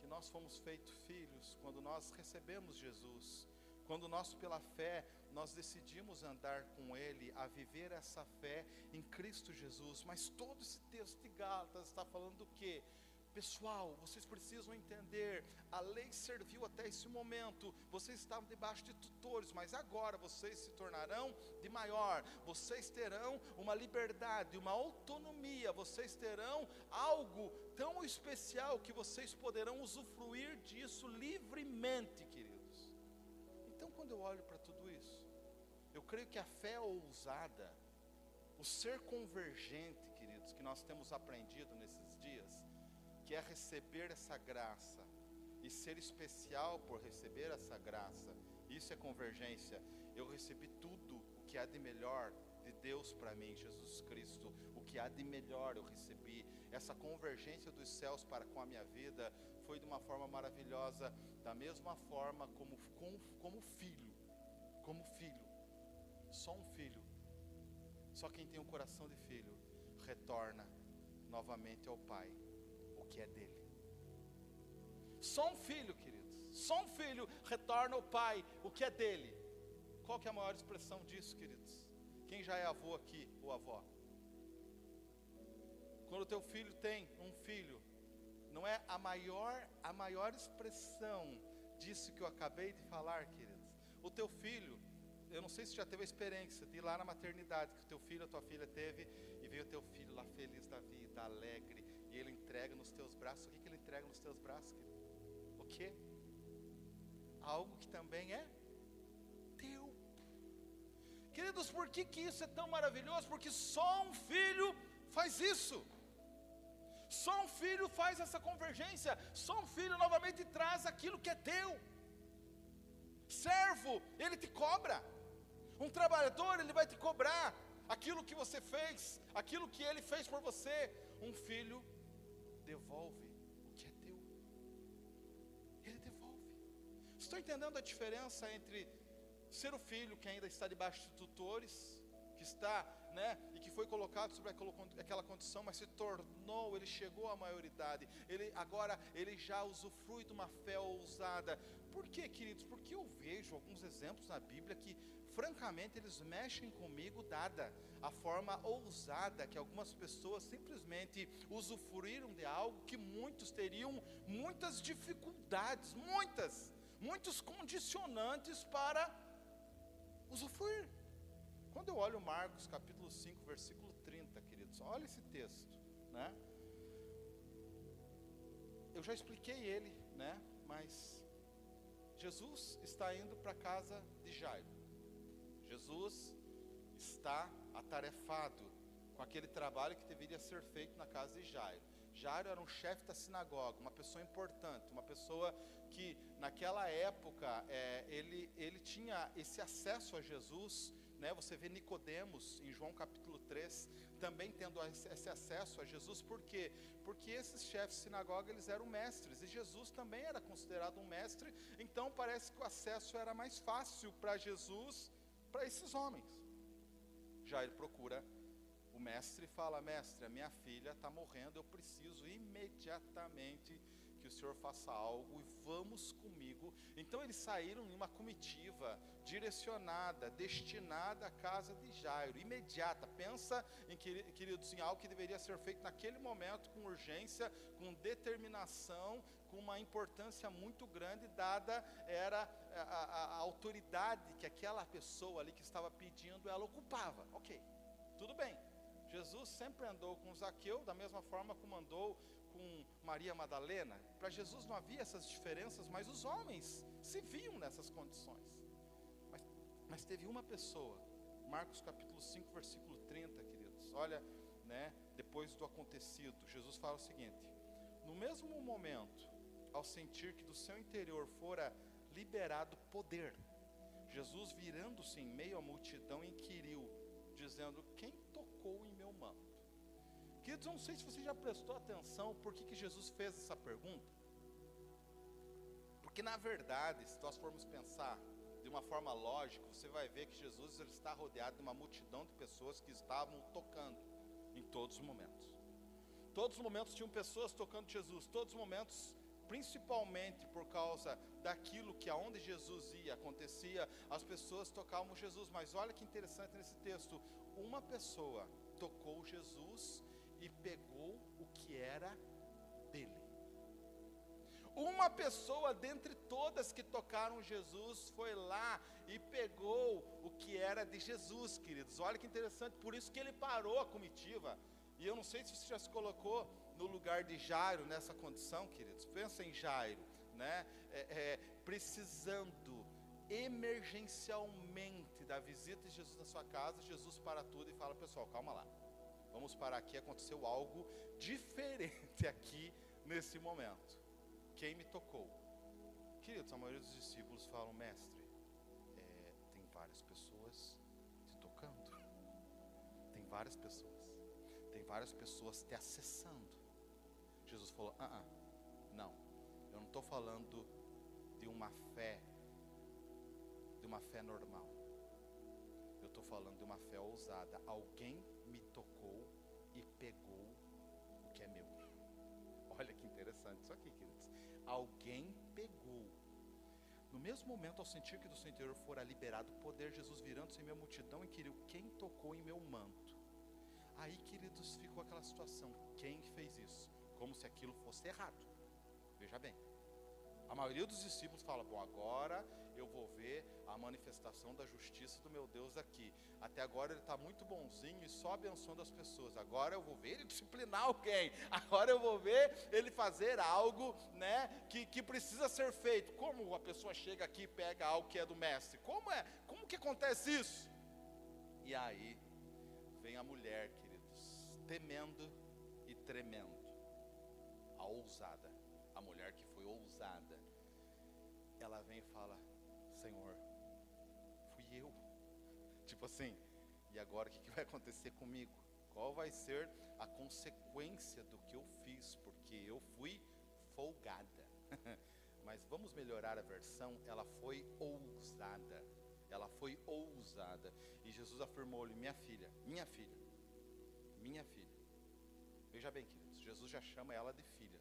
que nós fomos feitos filhos quando nós recebemos Jesus quando nós, pela fé, nós decidimos andar com Ele, a viver essa fé em Cristo Jesus. Mas todo esse texto de Gálatas está falando do quê? Pessoal, vocês precisam entender, a lei serviu até esse momento. Vocês estavam debaixo de tutores, mas agora vocês se tornarão de maior. Vocês terão uma liberdade, uma autonomia. Vocês terão algo tão especial que vocês poderão usufruir disso livremente, quando eu olho para tudo isso, eu creio que a fé ousada, o ser convergente, queridos, que nós temos aprendido nesses dias, que é receber essa graça e ser especial por receber essa graça. Isso é convergência. Eu recebi tudo o que há de melhor de Deus para mim, Jesus Cristo. O que há de melhor eu recebi. Essa convergência dos céus para com a minha vida foi de uma forma maravilhosa, da mesma forma como, como, como filho. Como filho. Só um filho. Só quem tem o um coração de filho retorna novamente ao Pai que é dele. Só um filho, queridos, só um filho retorna ao pai o que é dele. Qual que é a maior expressão disso, queridos? Quem já é avô aqui, ou avó? Quando o teu filho tem um filho, não é a maior a maior expressão disso que eu acabei de falar, queridos. O teu filho, eu não sei se já teve a experiência de ir lá na maternidade que o teu filho, a tua filha teve e ver o teu filho lá feliz da vida, alegre, e ele entrega nos teus braços. O que, que ele entrega nos teus braços? Querido? O que? Algo que também é teu. Queridos, por que, que isso é tão maravilhoso? Porque só um filho faz isso. Só um filho faz essa convergência. Só um filho novamente traz aquilo que é teu. Servo, ele te cobra. Um trabalhador, ele vai te cobrar aquilo que você fez, aquilo que ele fez por você. Um filho devolve o que é teu. Ele devolve. Estou entendendo a diferença entre ser o filho que ainda está debaixo de tutores, que está, né, e que foi colocado sobre aquela condição, mas se tornou, ele chegou à maioridade. Ele agora ele já usufrui de uma fé ousada. Por quê, queridos? Porque eu vejo alguns exemplos na Bíblia que francamente eles mexem comigo dada a forma ousada que algumas pessoas simplesmente usufruíram de algo que muitos teriam muitas dificuldades, muitas, muitos condicionantes para usufruir. Quando eu olho Marcos capítulo 5, versículo 30, queridos, olha esse texto, né? Eu já expliquei ele, né? Mas Jesus está indo para a casa de Jairo. Jesus está atarefado com aquele trabalho que deveria ser feito na casa de Jairo. Jairo era um chefe da sinagoga, uma pessoa importante, uma pessoa que naquela época é, ele, ele tinha esse acesso a Jesus. Né? Você vê Nicodemos em João capítulo 3 também tendo esse acesso a Jesus, por quê? Porque esses chefes de sinagoga eles eram mestres e Jesus também era considerado um mestre, então parece que o acesso era mais fácil para Jesus para esses homens. Já ele procura o mestre e fala: Mestre, a minha filha está morrendo, eu preciso imediatamente que o senhor faça algo e vamos comigo. Então eles saíram em uma comitiva direcionada, destinada à casa de Jairo, imediata. Pensa em queridos em algo que deveria ser feito naquele momento com urgência, com determinação, com uma importância muito grande, dada era a, a, a autoridade que aquela pessoa ali que estava pedindo, ela ocupava. Ok, tudo bem. Jesus sempre andou com Zaqueu, da mesma forma como andou com Maria Madalena. Para Jesus não havia essas diferenças, mas os homens se viam nessas condições. Mas, mas teve uma pessoa, Marcos capítulo 5, versículo 30, queridos. Olha, né, depois do acontecido, Jesus fala o seguinte: No mesmo momento ao sentir que do seu interior fora liberado poder, Jesus, virando-se em meio à multidão, inquiriu, dizendo: Quem tocou em? Queridos, eu não sei se você já prestou atenção por que, que Jesus fez essa pergunta. Porque, na verdade, se nós formos pensar de uma forma lógica, você vai ver que Jesus ele está rodeado de uma multidão de pessoas que estavam tocando em todos os momentos. Todos os momentos tinham pessoas tocando Jesus, todos os momentos principalmente por causa daquilo que aonde Jesus ia acontecia, as pessoas tocavam Jesus. Mas olha que interessante nesse texto: uma pessoa tocou Jesus e pegou o que era dele. Uma pessoa dentre todas que tocaram Jesus foi lá e pegou o que era de Jesus, queridos. Olha que interessante, por isso que ele parou a comitiva. E eu não sei se você já se colocou no lugar de Jairo nessa condição, queridos. Pensa em Jairo, né? É, é, precisando emergencialmente da visita de Jesus na sua casa, Jesus para tudo e fala: Pessoal, calma lá, vamos parar aqui. Aconteceu algo diferente (laughs) aqui nesse momento. Quem me tocou? Queridos, a maioria dos discípulos falam: Mestre, é, tem várias pessoas te tocando, tem várias pessoas, tem várias pessoas te acessando. Jesus falou: ah, ah não, eu não estou falando de uma fé uma fé normal. Eu estou falando de uma fé ousada. Alguém interessante isso aqui, queridos. Alguém pegou. No mesmo momento, ao sentir que do seu interior fora liberado o poder, Jesus virando-se em minha multidão inquiriu: Quem tocou em meu manto? Aí, queridos, ficou aquela situação: quem fez isso? Como se aquilo fosse errado. Veja bem, a maioria dos discípulos fala: Bom, agora eu vou ver a manifestação da justiça do meu Deus aqui. Até agora ele está muito bonzinho e só abençoando as pessoas. Agora eu vou ver ele disciplinar alguém. (laughs) Agora eu vou ver ele fazer algo né, que, que precisa ser feito. Como a pessoa chega aqui e pega algo que é do mestre? Como é? Como que acontece isso? E aí vem a mulher, queridos, temendo e tremendo. A ousada, Tipo assim, e agora o que, que vai acontecer comigo? Qual vai ser a consequência do que eu fiz? Porque eu fui folgada. (laughs) Mas vamos melhorar a versão, ela foi ousada. Ela foi ousada. E Jesus afirmou-lhe: Minha filha, minha filha, minha filha. Veja bem, queridos, Jesus já chama ela de filha.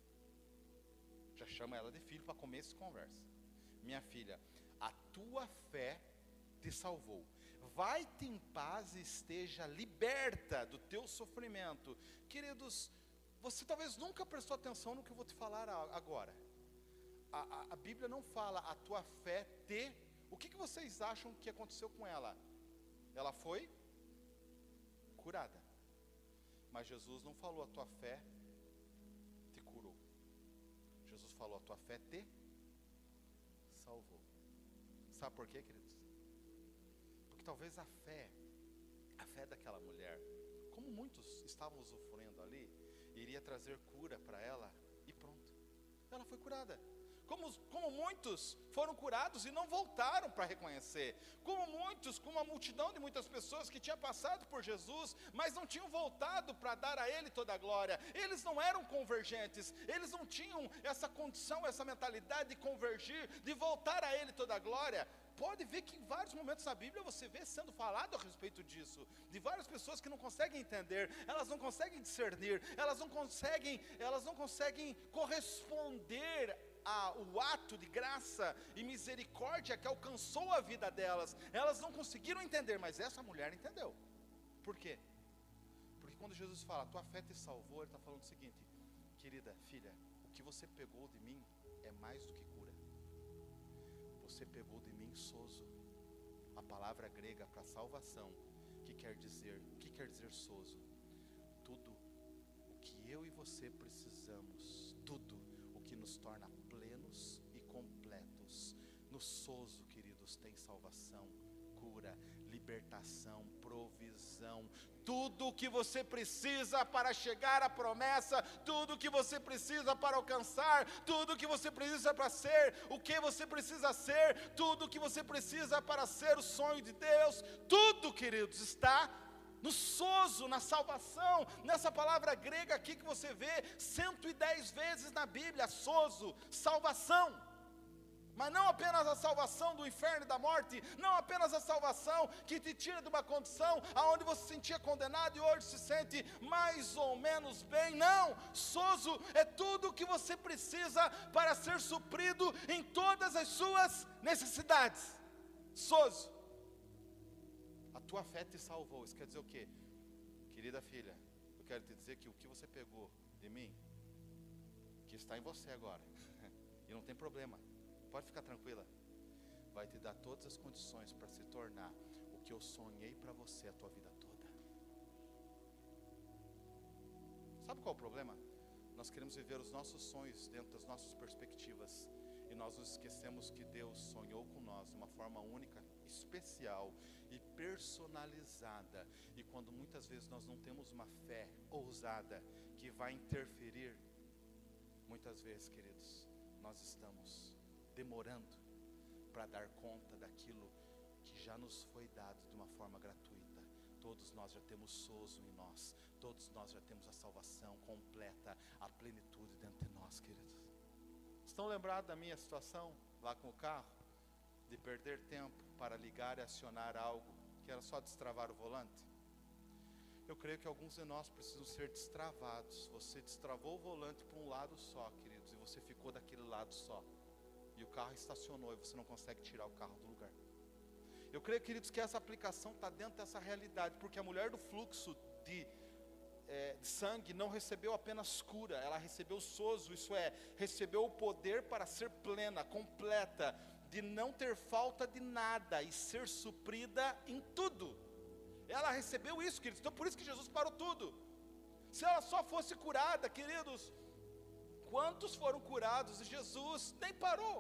Já chama ela de filho para começo de conversa. Minha filha, a tua fé te salvou. Vai-te em paz e esteja liberta do teu sofrimento. Queridos, você talvez nunca prestou atenção no que eu vou te falar agora. A, a, a Bíblia não fala a tua fé te. O que, que vocês acham que aconteceu com ela? Ela foi curada. Mas Jesus não falou a tua fé te curou. Jesus falou a tua fé te salvou. Sabe por quê, queridos? Talvez a fé, a fé daquela mulher, como muitos estavam usufruindo ali, iria trazer cura para ela e pronto. Ela foi curada. Como, como, muitos foram curados e não voltaram para reconhecer, como muitos, como uma multidão de muitas pessoas que tinha passado por Jesus, mas não tinham voltado para dar a Ele toda a glória, eles não eram convergentes, eles não tinham essa condição, essa mentalidade de convergir, de voltar a Ele toda a glória. Pode ver que em vários momentos da Bíblia você vê sendo falado a respeito disso, de várias pessoas que não conseguem entender, elas não conseguem discernir, elas não conseguem, elas não conseguem corresponder a, o ato de graça e misericórdia que alcançou a vida delas. Elas não conseguiram entender, mas essa mulher entendeu. Por quê? Porque quando Jesus fala, tua fé te salvou, ele está falando o seguinte, querida filha, o que você pegou de mim é mais do que cura. Você pegou de mim sozo. A palavra grega para salvação, que quer dizer, o que quer dizer sozo? Tudo o que eu e você precisamos, tudo o que nos torna no Sozo, queridos, tem salvação, cura, libertação, provisão, tudo o que você precisa para chegar à promessa, tudo o que você precisa para alcançar, tudo o que você precisa para ser, o que você precisa ser, tudo o que você precisa para ser o sonho de Deus, tudo, queridos, está no sozo, na salvação, nessa palavra grega aqui que você vê 110 vezes na Bíblia, sozo, salvação mas não apenas a salvação do inferno e da morte, não apenas a salvação que te tira de uma condição aonde você se sentia condenado e hoje se sente mais ou menos bem, não, sozo é tudo o que você precisa para ser suprido em todas as suas necessidades, sozo, a tua fé te salvou, isso quer dizer o quê? Querida filha, eu quero te dizer que o que você pegou de mim, que está em você agora, (laughs) E não tem problema, pode ficar tranquila. Vai te dar todas as condições para se tornar o que eu sonhei para você a tua vida toda. Sabe qual é o problema? Nós queremos viver os nossos sonhos dentro das nossas perspectivas e nós nos esquecemos que Deus sonhou com nós de uma forma única, especial e personalizada. E quando muitas vezes nós não temos uma fé ousada que vai interferir, muitas vezes, queridos, nós estamos demorando para dar conta daquilo que já nos foi dado de uma forma gratuita. Todos nós já temos sozo em nós, todos nós já temos a salvação completa, a plenitude dentro de nós, queridos. Estão lembrados da minha situação lá com o carro? De perder tempo para ligar e acionar algo que era só destravar o volante? Eu creio que alguns de nós precisam ser destravados. Você destravou o volante para um lado só, queridos, e você ficou daquele lado só. E o carro estacionou e você não consegue tirar o carro do lugar. Eu creio, queridos, que essa aplicação está dentro dessa realidade, porque a mulher do fluxo de é, de sangue não recebeu apenas cura, ela recebeu sozo, isso é, recebeu o poder para ser plena, completa, de não ter falta de nada e ser suprida em tudo. Ela recebeu isso, queridos, então por isso que Jesus parou tudo. Se ela só fosse curada, queridos, quantos foram curados e Jesus nem parou?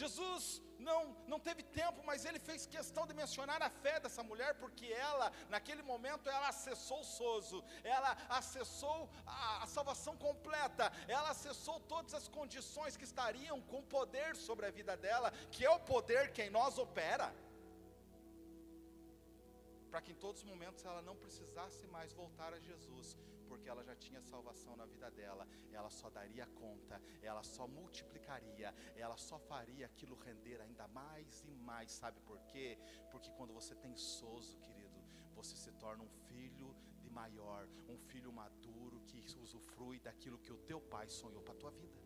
Jesus não, não teve tempo, mas ele fez questão de mencionar a fé dessa mulher, porque ela, naquele momento, ela acessou o sozo, ela acessou a, a salvação completa, ela acessou todas as condições que estariam com poder sobre a vida dela, que é o poder que em nós opera para que em todos os momentos ela não precisasse mais voltar a Jesus, porque ela já tinha salvação na vida dela, ela só daria conta, ela só multiplicaria, ela só faria aquilo render ainda mais e mais, sabe por quê? Porque quando você tem sozo, querido, você se torna um filho de maior, um filho maduro que usufrui daquilo que o teu pai sonhou para a tua vida.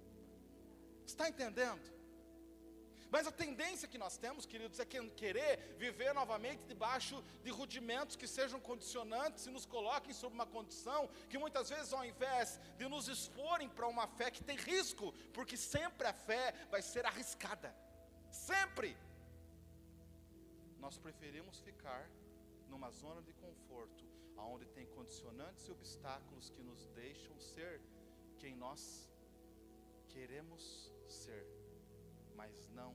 Está entendendo? Mas a tendência que nós temos, queridos, é querer viver novamente debaixo de rudimentos que sejam condicionantes e nos coloquem sob uma condição que muitas vezes, ao invés de nos exporem para uma fé que tem risco, porque sempre a fé vai ser arriscada, sempre, nós preferimos ficar numa zona de conforto, onde tem condicionantes e obstáculos que nos deixam ser quem nós queremos ser mas não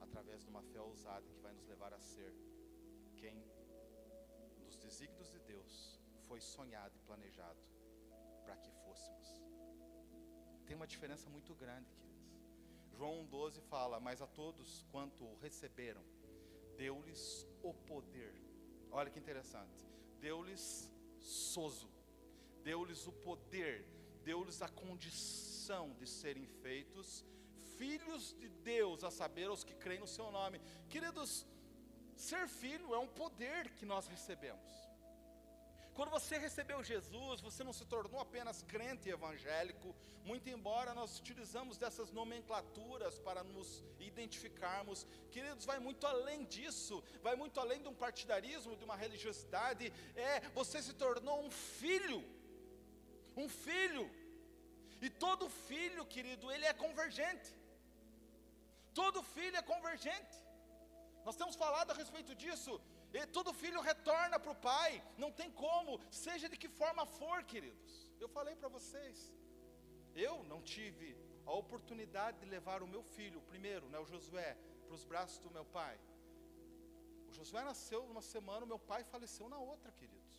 através de uma fé ousada que vai nos levar a ser quem dos desígnios de Deus foi sonhado e planejado para que fôssemos. Tem uma diferença muito grande, queridos. João 12 fala: Mas a todos quanto o receberam, deu-lhes o poder. Olha que interessante. Deu-lhes sozo, deu-lhes o poder, deu-lhes a condição de serem feitos filhos de Deus, a saber, os que creem no seu nome. Queridos, ser filho é um poder que nós recebemos. Quando você recebeu Jesus, você não se tornou apenas crente evangélico, muito embora nós utilizamos dessas nomenclaturas para nos identificarmos. Queridos, vai muito além disso, vai muito além de um partidarismo, de uma religiosidade. É, você se tornou um filho. Um filho. E todo filho, querido, ele é convergente. Todo filho é convergente. Nós temos falado a respeito disso. E todo filho retorna para o pai. Não tem como, seja de que forma for, queridos. Eu falei para vocês. Eu não tive a oportunidade de levar o meu filho, o primeiro, né, o Josué, para os braços do meu pai. O Josué nasceu uma semana, o meu pai faleceu na outra, queridos.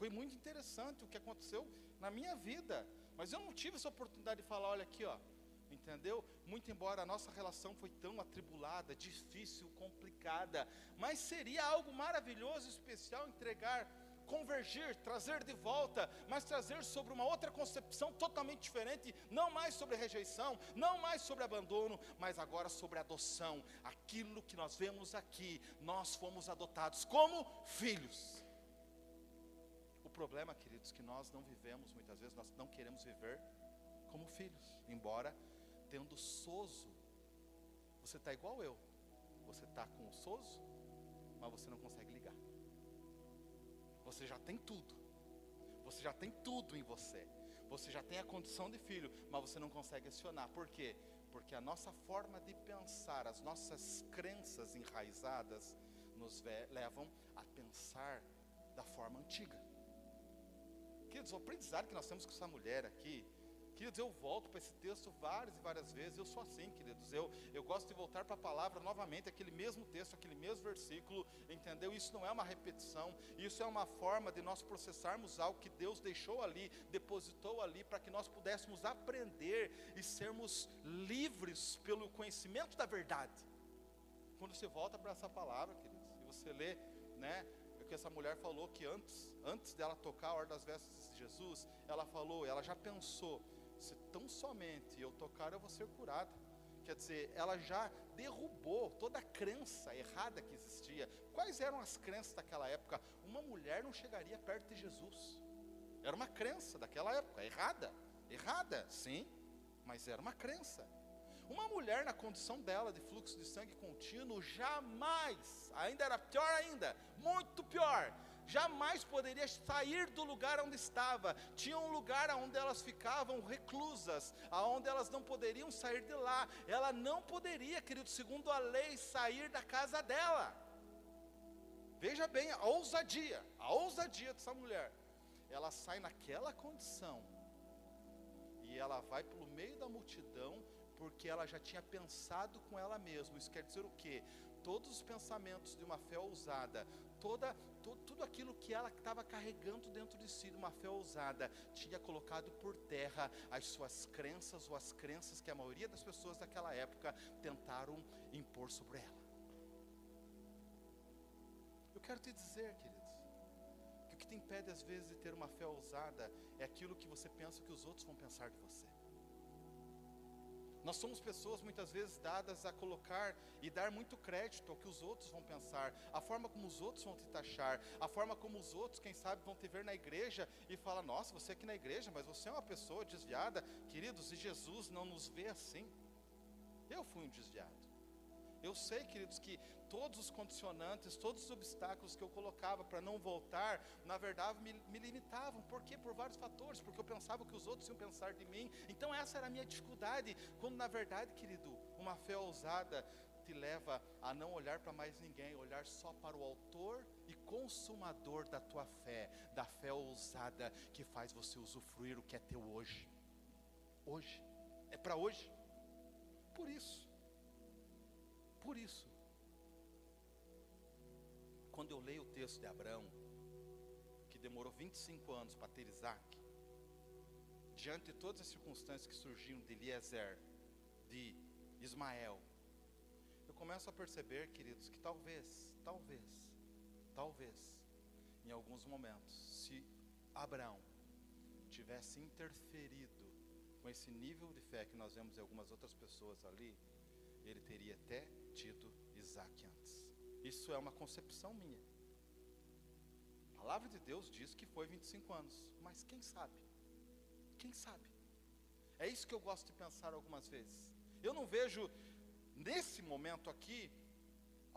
Foi muito interessante o que aconteceu na minha vida. Mas eu não tive essa oportunidade de falar, olha aqui, ó, entendeu? Muito embora a nossa relação foi tão atribulada, difícil, complicada, mas seria algo maravilhoso, especial entregar, convergir, trazer de volta, mas trazer sobre uma outra concepção totalmente diferente, não mais sobre rejeição, não mais sobre abandono, mas agora sobre adoção. Aquilo que nós vemos aqui, nós fomos adotados como filhos. O problema, queridos, que nós não vivemos muitas vezes, nós não queremos viver como filhos, embora tendo sozo. Você está igual eu. Você está com o sozo, mas você não consegue ligar. Você já tem tudo. Você já tem tudo em você. Você já tem a condição de filho, mas você não consegue acionar. Por quê? Porque a nossa forma de pensar, as nossas crenças enraizadas, nos levam a pensar da forma antiga. Queridos, o aprendizado que nós temos com essa mulher aqui, Queridos, eu volto para esse texto várias e várias vezes. Eu sou assim, queridos. Eu, eu gosto de voltar para a palavra novamente, aquele mesmo texto, aquele mesmo versículo, entendeu? Isso não é uma repetição, isso é uma forma de nós processarmos algo que Deus deixou ali, depositou ali, para que nós pudéssemos aprender e sermos livres pelo conhecimento da verdade. Quando você volta para essa palavra, queridos, e você lê, né? O que essa mulher falou que antes, antes dela tocar a hora das vestes de Jesus, ela falou, ela já pensou tão somente eu tocar, eu vou ser curada. Quer dizer, ela já derrubou toda a crença errada que existia. Quais eram as crenças daquela época? Uma mulher não chegaria perto de Jesus. Era uma crença daquela época, errada. Errada, sim, mas era uma crença. Uma mulher na condição dela de fluxo de sangue contínuo jamais, ainda era pior ainda, muito pior, jamais poderia sair do lugar onde estava. Tinha um lugar onde elas ficavam reclusas, aonde elas não poderiam sair de lá. Ela não poderia, querido, segundo a lei, sair da casa dela. Veja bem a ousadia, a ousadia dessa mulher. Ela sai naquela condição e ela vai pelo meio da multidão porque ela já tinha pensado com ela mesma. Isso quer dizer o quê? Todos os pensamentos de uma fé ousada, toda tudo, tudo aquilo que ela estava carregando dentro de si, uma fé ousada, tinha colocado por terra as suas crenças ou as crenças que a maioria das pessoas daquela época tentaram impor sobre ela. Eu quero te dizer, queridos, que o que te impede às vezes de ter uma fé ousada é aquilo que você pensa que os outros vão pensar de você. Nós somos pessoas muitas vezes dadas a colocar e dar muito crédito ao que os outros vão pensar, a forma como os outros vão te taxar, a forma como os outros, quem sabe, vão te ver na igreja e falar: Nossa, você é aqui na igreja, mas você é uma pessoa desviada. Queridos, e Jesus não nos vê assim. Eu fui um desviado. Eu sei, queridos, que todos os condicionantes, todos os obstáculos que eu colocava para não voltar, na verdade me, me, limitavam. Por quê? Por vários fatores, porque eu pensava que os outros iam pensar de mim. Então essa era a minha dificuldade, quando na verdade, querido, uma fé ousada te leva a não olhar para mais ninguém, olhar só para o autor e consumador da tua fé, da fé ousada que faz você usufruir o que é teu hoje. Hoje, é para hoje. Por isso, por isso, quando eu leio o texto de Abraão, que demorou 25 anos para ter Isaac, diante de todas as circunstâncias que surgiram de Eliezer, de Ismael, eu começo a perceber, queridos, que talvez, talvez, talvez, em alguns momentos, se Abraão tivesse interferido com esse nível de fé que nós vemos em algumas outras pessoas ali, ele teria até tido Isaac antes. Isso é uma concepção minha. A palavra de Deus diz que foi 25 anos, mas quem sabe? Quem sabe? É isso que eu gosto de pensar algumas vezes. Eu não vejo nesse momento aqui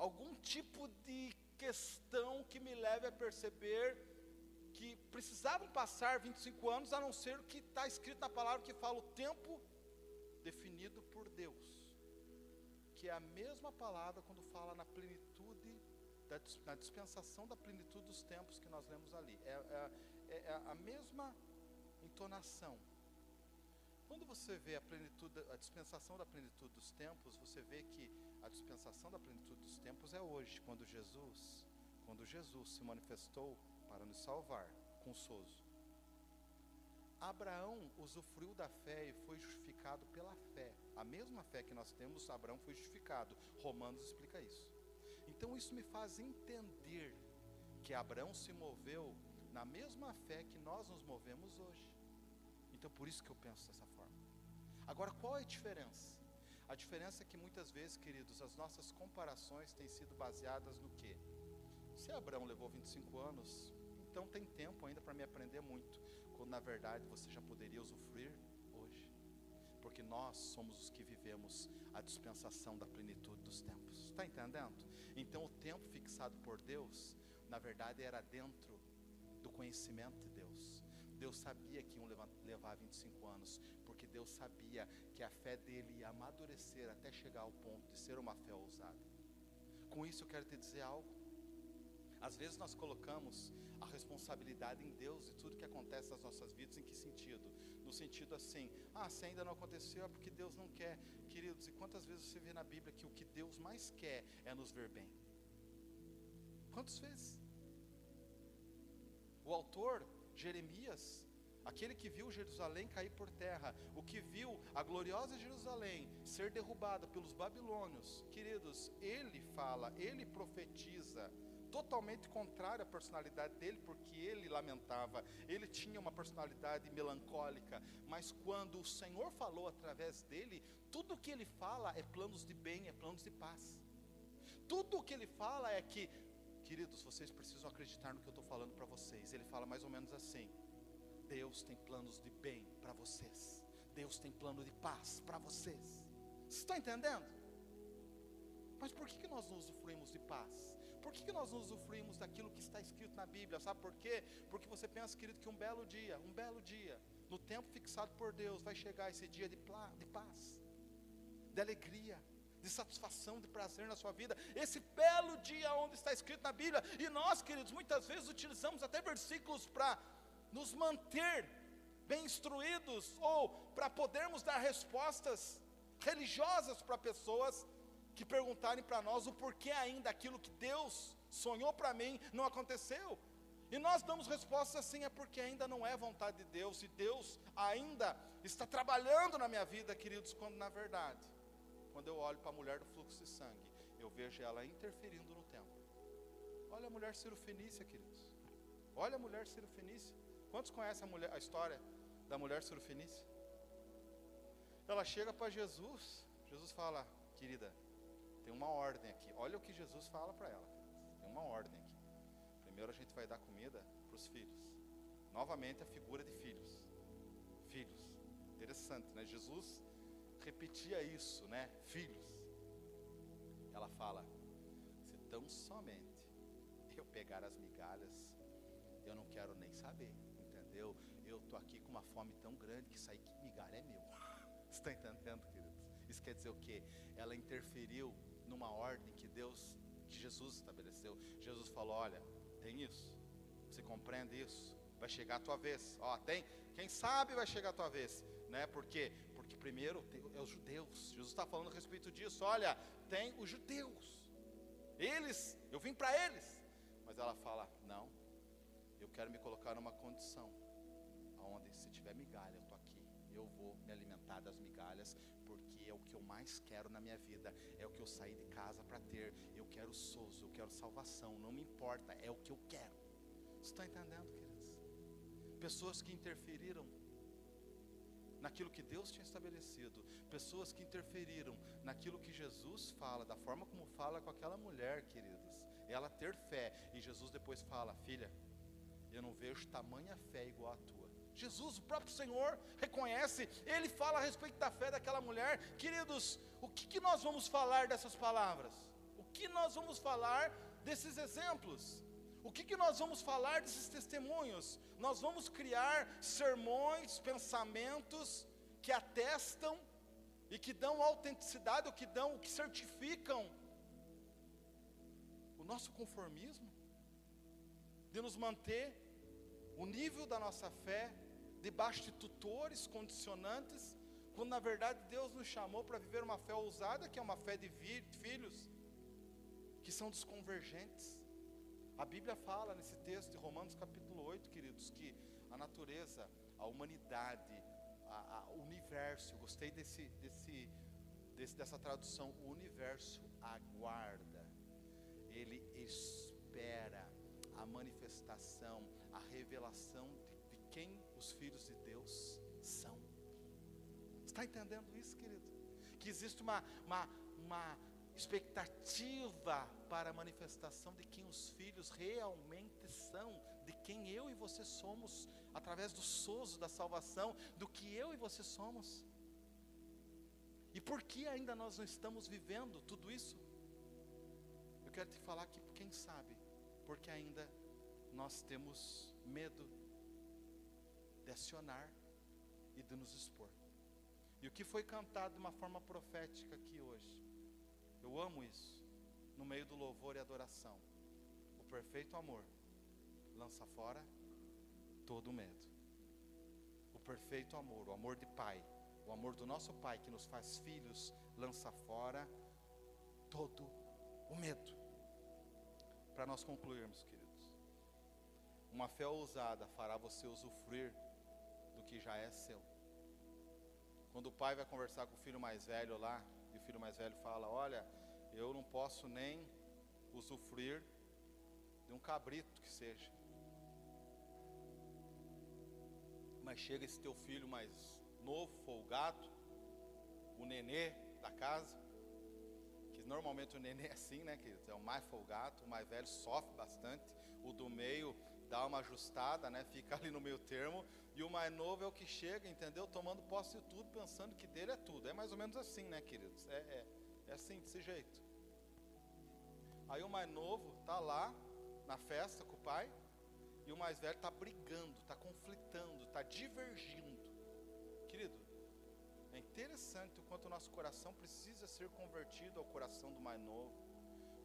algum tipo de questão que me leve a perceber que precisavam passar 25 anos, a não ser o que está escrito na palavra que fala o tempo Que é a mesma palavra quando fala na plenitude da, na dispensação da plenitude dos tempos que nós lemos ali. É, é, é a mesma entonação. Quando você vê a plenitude, a dispensação da plenitude dos tempos, você vê que a dispensação da plenitude dos tempos é hoje, quando Jesus, quando Jesus se manifestou para nos salvar, consoso. Abraão usufruiu da fé e foi justificado pela fé. A mesma fé que nós temos, Abraão foi justificado. Romanos explica isso. Então isso me faz entender que Abraão se moveu na mesma fé que nós nos movemos hoje. Então por isso que eu penso dessa forma. Agora qual é a diferença? A diferença é que muitas vezes, queridos, as nossas comparações têm sido baseadas no quê? Se Abraão levou 25 anos, então tem tempo ainda para me aprender muito, quando na verdade você já poderia usufruir. Porque nós somos os que vivemos a dispensação da plenitude dos tempos. Está entendendo? Então, o tempo fixado por Deus, na verdade, era dentro do conhecimento de Deus, Deus sabia que iam levar 25 anos, porque Deus sabia que a fé dele ia amadurecer até chegar ao ponto de ser uma fé ousada. Com isso eu quero te dizer algo. Às vezes nós colocamos a responsabilidade em Deus e tudo que acontece nas nossas vidas, em que sentido? No sentido assim, ah, se ainda não aconteceu é porque Deus não quer. Queridos, e quantas vezes você vê na Bíblia que o que Deus mais quer é nos ver bem? Quantas vezes? O autor, Jeremias, aquele que viu Jerusalém cair por terra, o que viu a gloriosa Jerusalém ser derrubada pelos babilônios, queridos, ele fala, ele profetiza totalmente contrário à personalidade dele, porque ele lamentava, ele tinha uma personalidade melancólica, mas quando o Senhor falou através dele, tudo o que ele fala é planos de bem, é planos de paz. Tudo o que ele fala é que, queridos, vocês precisam acreditar no que eu estou falando para vocês. Ele fala mais ou menos assim: Deus tem planos de bem para vocês, Deus tem plano de paz para vocês. Você está entendendo? Mas por que, que nós não usufruímos de paz? Por que, nós não usufruímos daquilo que está escrito na Bíblia? Sabe por quê? Porque você pensa, querido, que um belo dia, um belo dia, no tempo fixado por Deus, vai chegar esse dia de, de paz, de alegria, de satisfação, de prazer na sua vida. Esse belo dia onde está escrito na Bíblia. E nós, queridos, muitas vezes utilizamos até versículos para nos manter bem instruídos ou para podermos dar respostas religiosas para pessoas que perguntarem para nós o porquê ainda aquilo que Deus sonhou para mim não aconteceu. E nós damos respostas assim, é porque ainda não é vontade de Deus, e Deus ainda está trabalhando na minha vida, queridos, quando na verdade, quando eu olho para a mulher do fluxo de sangue, eu vejo ela interferindo no tempo. Olha a mulher cirofenícia, queridos. Olha a mulher cirofenícia. Quantos conhecem a, mulher, a história da mulher cirofenícia? Ela chega para Jesus, Jesus fala, querida, tem uma ordem aqui. Olha o que Jesus fala para ela. Tem uma ordem aqui. Primeiro a gente vai dar comida para os filhos. Novamente a figura de filhos. Filhos. Interessante, né? Jesus repetia isso, né? Filhos. Ela fala: se tão somente eu pegar as migalhas, eu não quero nem saber, entendeu? Eu tô aqui com uma fome tão grande que sair que migalha é meu. (laughs) Você está entendendo, queridos? Isso quer dizer o quê? Ela interferiu numa ordem que Deus, que Jesus estabeleceu. Jesus falou: Olha, tem isso, você compreende isso? Vai chegar a tua vez. Ó, tem, quem sabe vai chegar a tua vez, né? Por quê? Porque primeiro é os judeus. Jesus está falando a respeito disso. Olha, tem os judeus. Eles, eu vim para eles. Mas ela fala: Não, eu quero me colocar numa condição onde se tiver migalha, eu estou aqui. Eu vou me alimentar das migalhas mais quero na minha vida, é o que eu saí de casa para ter. Eu quero sozo, eu quero salvação, não me importa, é o que eu quero. Está entendendo, queridos? Pessoas que interferiram naquilo que Deus tinha estabelecido, pessoas que interferiram naquilo que Jesus fala, da forma como fala com aquela mulher, queridos, ela ter fé, e Jesus depois fala: Filha, eu não vejo tamanha fé igual a tua. Jesus, o próprio Senhor, reconhece, ele fala a respeito da fé daquela mulher. Queridos, o que, que nós vamos falar dessas palavras? O que nós vamos falar desses exemplos? O que, que nós vamos falar desses testemunhos? Nós vamos criar sermões, pensamentos que atestam e que dão autenticidade, o que dão, que certificam o nosso conformismo, de nos manter o nível da nossa fé debaixo de tutores condicionantes, quando na verdade Deus nos chamou para viver uma fé ousada, que é uma fé de filhos, que são desconvergentes. A Bíblia fala nesse texto de Romanos capítulo 8, queridos, que a natureza, a humanidade, o universo, gostei desse, desse, desse, dessa tradução, o universo aguarda, ele espera a manifestação, a revelação de quem os filhos de Deus são. Está entendendo isso, querido? Que existe uma, uma, uma expectativa para a manifestação de quem os filhos realmente são, de quem eu e você somos, através do sozo da salvação, do que eu e você somos. E por que ainda nós não estamos vivendo tudo isso? Eu quero te falar que, quem sabe, porque ainda nós temos medo de acionar e de nos expor. E o que foi cantado de uma forma profética aqui hoje, eu amo isso, no meio do louvor e adoração. O perfeito amor lança fora todo o medo. O perfeito amor, o amor de pai, o amor do nosso pai que nos faz filhos, lança fora todo o medo. Para nós concluirmos, queridos, uma fé ousada fará você usufruir que já é seu. Quando o pai vai conversar com o filho mais velho lá, e o filho mais velho fala: Olha, eu não posso nem usufruir de um cabrito que seja. Mas chega esse teu filho mais novo, folgado, o nenê da casa, que normalmente o nenê é assim, né, queridos? É o mais folgado, o mais velho sofre bastante, o do meio dá uma ajustada, né? Fica ali no meio termo, e o mais novo é o que chega, entendeu? Tomando posse de tudo, pensando que dele é tudo. É mais ou menos assim, né, queridos? É, é, é assim, desse jeito. Aí o mais novo tá lá na festa com o pai, e o mais velho está brigando, está conflitando, está divergindo. Querido, é interessante o quanto o nosso coração precisa ser convertido ao coração do mais novo,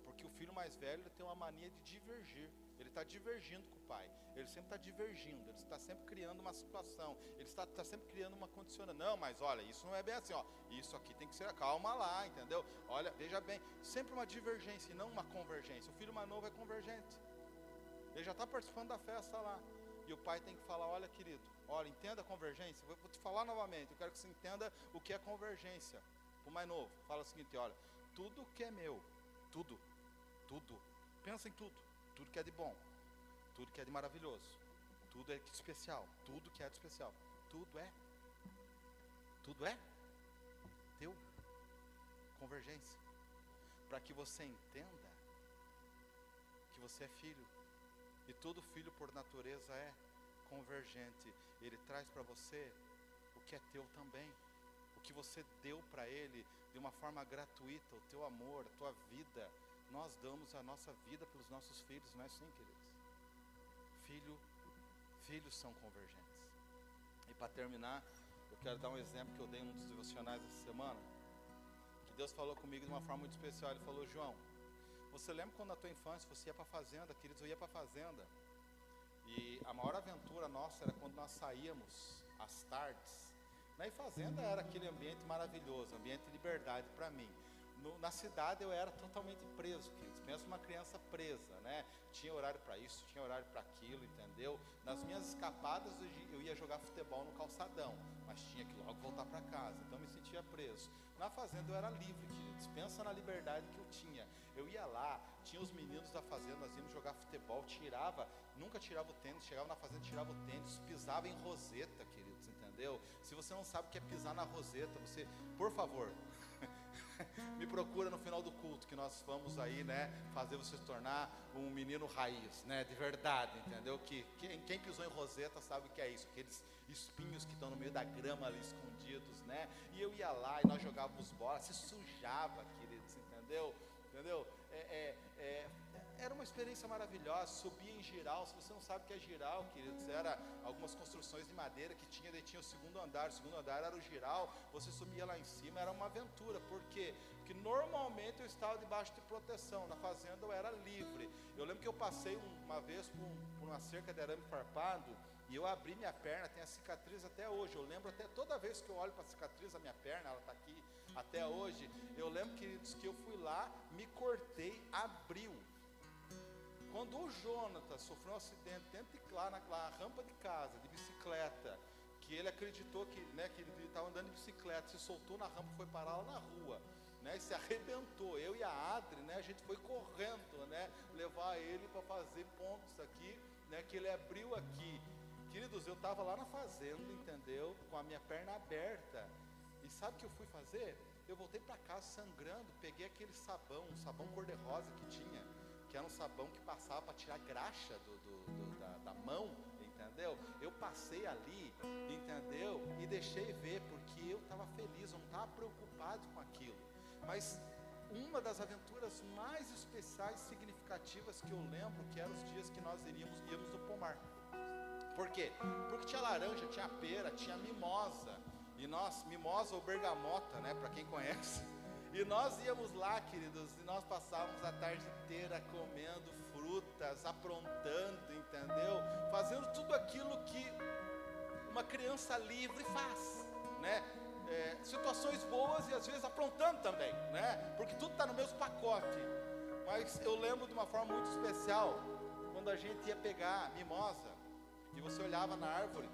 porque o filho mais velho tem uma mania de divergir. Ele está divergindo com o pai. Ele sempre está divergindo. Ele está sempre criando uma situação. Ele está, está sempre criando uma condição. Não, mas olha, isso não é bem assim. Ó. Isso aqui tem que ser. Calma lá, entendeu? Olha, veja bem. Sempre uma divergência e não uma convergência. O filho mais novo é convergente. Ele já está participando da festa lá. E o pai tem que falar: olha, querido, olha, entenda a convergência. Vou te falar novamente. Eu quero que você entenda o que é convergência. O mais novo, fala o seguinte: olha, tudo que é meu, tudo, tudo, pensa em tudo tudo que é de bom, tudo que é de maravilhoso, tudo é de especial, tudo que é de especial, tudo é, tudo é teu. Convergência. Para que você entenda que você é filho. E todo filho por natureza é convergente. Ele traz para você o que é teu também. O que você deu para ele de uma forma gratuita, o teu amor, a tua vida nós damos a nossa vida pelos nossos filhos, não é assim, queridos? Filho, filhos são convergentes. E para terminar, eu quero dar um exemplo que eu dei em um dos devocionais essa semana. Que Deus falou comigo de uma forma muito especial. Ele falou: João, você lembra quando na tua infância você ia para a fazenda, queridos? Eu ia para a fazenda. E a maior aventura nossa era quando nós saíamos às tardes. Na fazenda era aquele ambiente maravilhoso, ambiente de liberdade para mim no, na cidade eu era totalmente preso, queridos. Pensa uma criança presa, né? Tinha horário para isso, tinha horário para aquilo, entendeu? Nas minhas escapadas eu ia jogar futebol no calçadão, mas tinha que logo voltar para casa, então me sentia preso. Na fazenda eu era livre, queridos. Pensa na liberdade que eu tinha. Eu ia lá, tinha os meninos da fazenda, nós íamos jogar futebol, tirava, nunca tirava o tênis, chegava na fazenda, tirava o tênis, pisava em roseta, queridos, entendeu? Se você não sabe o que é pisar na roseta, você, por favor, (laughs) me procura no final do culto, que nós vamos aí, né, fazer você se tornar um menino raiz, né, de verdade, entendeu? Que quem, quem pisou em roseta sabe o que é isso, aqueles espinhos que estão no meio da grama ali escondidos, né? E eu ia lá e nós jogávamos bola, se sujava, queridos, entendeu? Entendeu? É, é, é, era uma experiência maravilhosa, subia em giral, se você não sabe o que é giral, queridos, era algumas construções de madeira que tinha, daí tinha o segundo andar, o segundo andar era o giral, você subia lá em cima, era uma aventura, por quê? Porque normalmente eu estava debaixo de proteção, na fazenda eu era livre, eu lembro que eu passei uma vez por, por uma cerca de arame farpado, e eu abri minha perna, tem a cicatriz até hoje. Eu lembro até toda vez que eu olho para a cicatriz da minha perna, ela está aqui até hoje. Eu lembro, queridos, que eu fui lá, me cortei, abriu. Quando o Jonathan sofreu um acidente dentro de lá na, rampa de casa, de bicicleta, que ele acreditou que, né, que ele estava andando de bicicleta, se soltou na rampa, foi parar lá na rua, né, e se arrebentou. Eu e a Adri, né, a gente foi correndo, né, levar ele para fazer pontos aqui, né, que ele abriu aqui. Queridos, eu estava lá na fazenda, entendeu? Com a minha perna aberta. E sabe o que eu fui fazer? Eu voltei para casa sangrando, peguei aquele sabão, um sabão cor-de-rosa que tinha que era um sabão que passava para tirar graxa do, do, do da, da, mão, entendeu? Eu passei ali, entendeu? E deixei ver, porque eu estava feliz, eu não estava preocupado com aquilo. Mas uma das aventuras mais especiais, significativas que eu lembro, que eram os dias que nós iríamos, íamos no pomar. Por quê? Porque tinha laranja, tinha pera, tinha mimosa. E nós, mimosa ou bergamota, né, para quem conhece. (laughs) E nós íamos lá, queridos, e nós passávamos a tarde inteira comendo frutas, aprontando, entendeu? Fazendo tudo aquilo que uma criança livre faz, né? É, situações boas e às vezes aprontando também, né? Porque tudo está no mesmo pacote. Mas eu lembro de uma forma muito especial quando a gente ia pegar mimosa e você olhava na árvore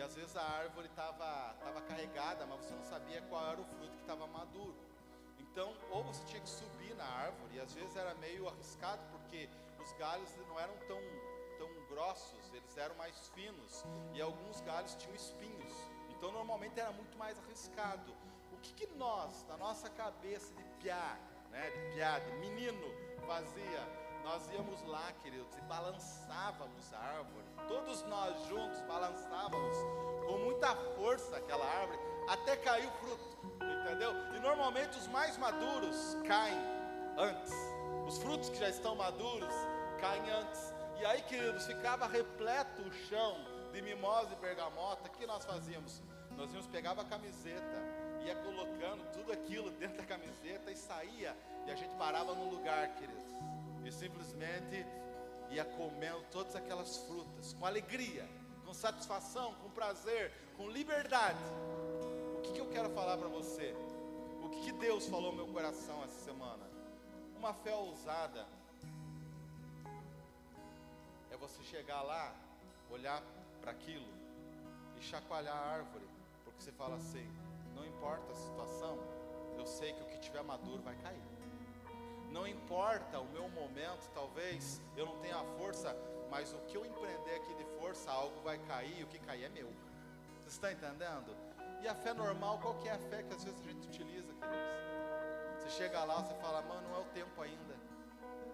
e às vezes a árvore estava tava carregada, mas você não sabia qual era o fruto que estava maduro. Então, ou você tinha que subir na árvore, e às vezes era meio arriscado, porque os galhos não eram tão, tão grossos, eles eram mais finos, e alguns galhos tinham espinhos. Então, normalmente era muito mais arriscado. O que, que nós, na nossa cabeça de piá, né, de piá, de menino, fazia? Nós íamos lá, queridos, e balançávamos a árvore. Todos nós juntos balançávamos com muita força aquela árvore até cair o fruto, entendeu? E normalmente os mais maduros caem antes. Os frutos que já estão maduros caem antes. E aí, queridos, ficava repleto o chão de mimosa e bergamota. O que nós fazíamos? Nós íamos pegava a camiseta, ia colocando tudo aquilo dentro da camiseta e saía. E a gente parava no lugar, queridos e simplesmente ia comendo todas aquelas frutas com alegria, com satisfação, com prazer, com liberdade. O que, que eu quero falar para você? O que, que Deus falou no meu coração essa semana? Uma fé ousada é você chegar lá, olhar para aquilo e chacoalhar a árvore, porque você fala assim: não importa a situação, eu sei que o que tiver maduro vai cair. Não importa o meu momento, talvez eu não tenha força, mas o que eu empreender aqui de força, algo vai cair, e o que cair é meu. Você está entendendo? E a fé normal, qual que é a fé que às vezes a gente utiliza, queridos? Você chega lá, você fala, mano, não é o tempo ainda.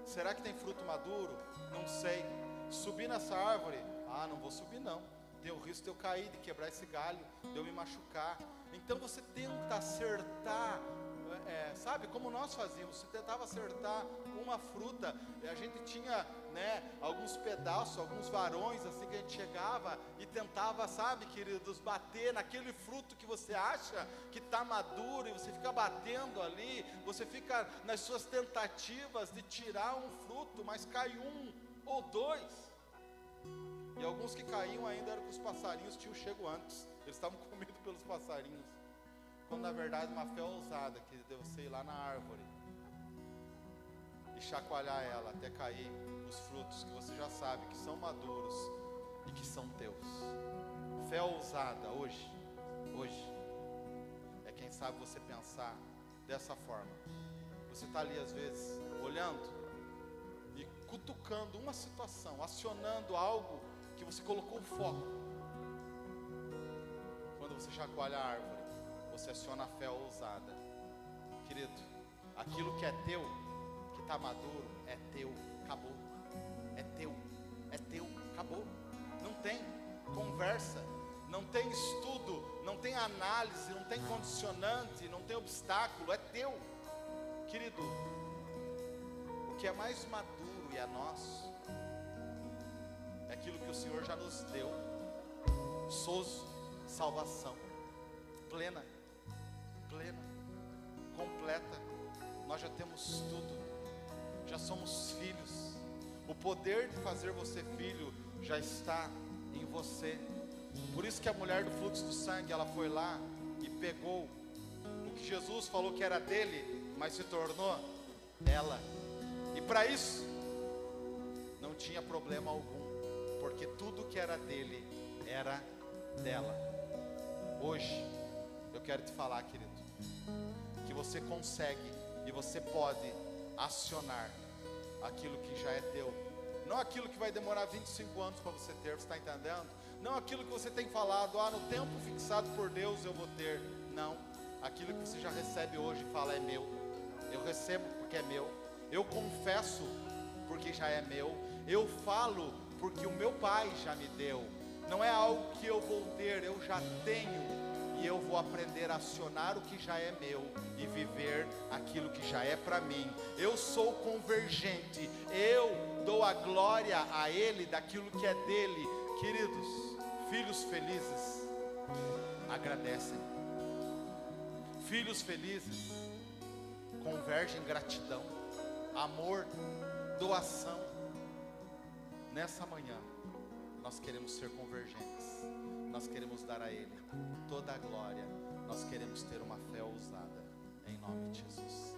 Será que tem fruto maduro? Não sei. Subir nessa árvore? Ah, não vou subir não. Tem o risco de eu cair, de quebrar esse galho, de eu me machucar. Então você tenta acertar é, sabe, como nós fazíamos, você tentava acertar uma fruta, a gente tinha, né, alguns pedaços, alguns varões, assim, que a gente chegava e tentava, sabe, queridos, bater naquele fruto que você acha que está maduro, e você fica batendo ali, você fica nas suas tentativas de tirar um fruto, mas cai um ou dois, e alguns que caíam ainda eram que os passarinhos tinham chego antes, eles estavam (laughs) comidos pelos passarinhos. Quando na verdade uma fé ousada que deve você ir lá na árvore e chacoalhar ela até cair os frutos que você já sabe que são maduros e que são teus. Fé ousada hoje, hoje, é quem sabe você pensar dessa forma. Você está ali às vezes olhando e cutucando uma situação, acionando algo que você colocou foco. Quando você chacoalha a árvore você aciona a fé ousada. Querido, aquilo que é teu, que está maduro, é teu, acabou. É teu, é teu, acabou. Não tem conversa, não tem estudo, não tem análise, não tem condicionante, não tem obstáculo, é teu. Querido, o que é mais maduro e é nosso, é aquilo que o Senhor já nos deu. Sozo, salvação plena, completa. Nós já temos tudo, já somos filhos. O poder de fazer você filho já está em você. Por isso que a mulher do fluxo do sangue, ela foi lá e pegou o que Jesus falou que era dele, mas se tornou ela. E para isso não tinha problema algum, porque tudo que era dele era dela. Hoje eu quero te falar, querido que você consegue e você pode acionar aquilo que já é teu. Não aquilo que vai demorar 25 anos para você ter, você está entendendo? Não aquilo que você tem falado, ah, no tempo fixado por Deus eu vou ter. Não. Aquilo que você já recebe hoje fala é meu. Eu recebo porque é meu. Eu confesso porque já é meu. Eu falo porque o meu pai já me deu. Não é algo que eu vou ter, eu já tenho e eu vou aprender a acionar o que já é meu e viver aquilo que já é para mim. Eu sou convergente, eu dou a glória a Ele daquilo que é dele. Queridos, filhos felizes, agradecem. Filhos felizes, convergem gratidão, amor, doação. Nessa manhã, nós queremos ser convergentes, nós queremos dar a Ele toda a glória, nós queremos ter uma fé ousada, em nome de Jesus.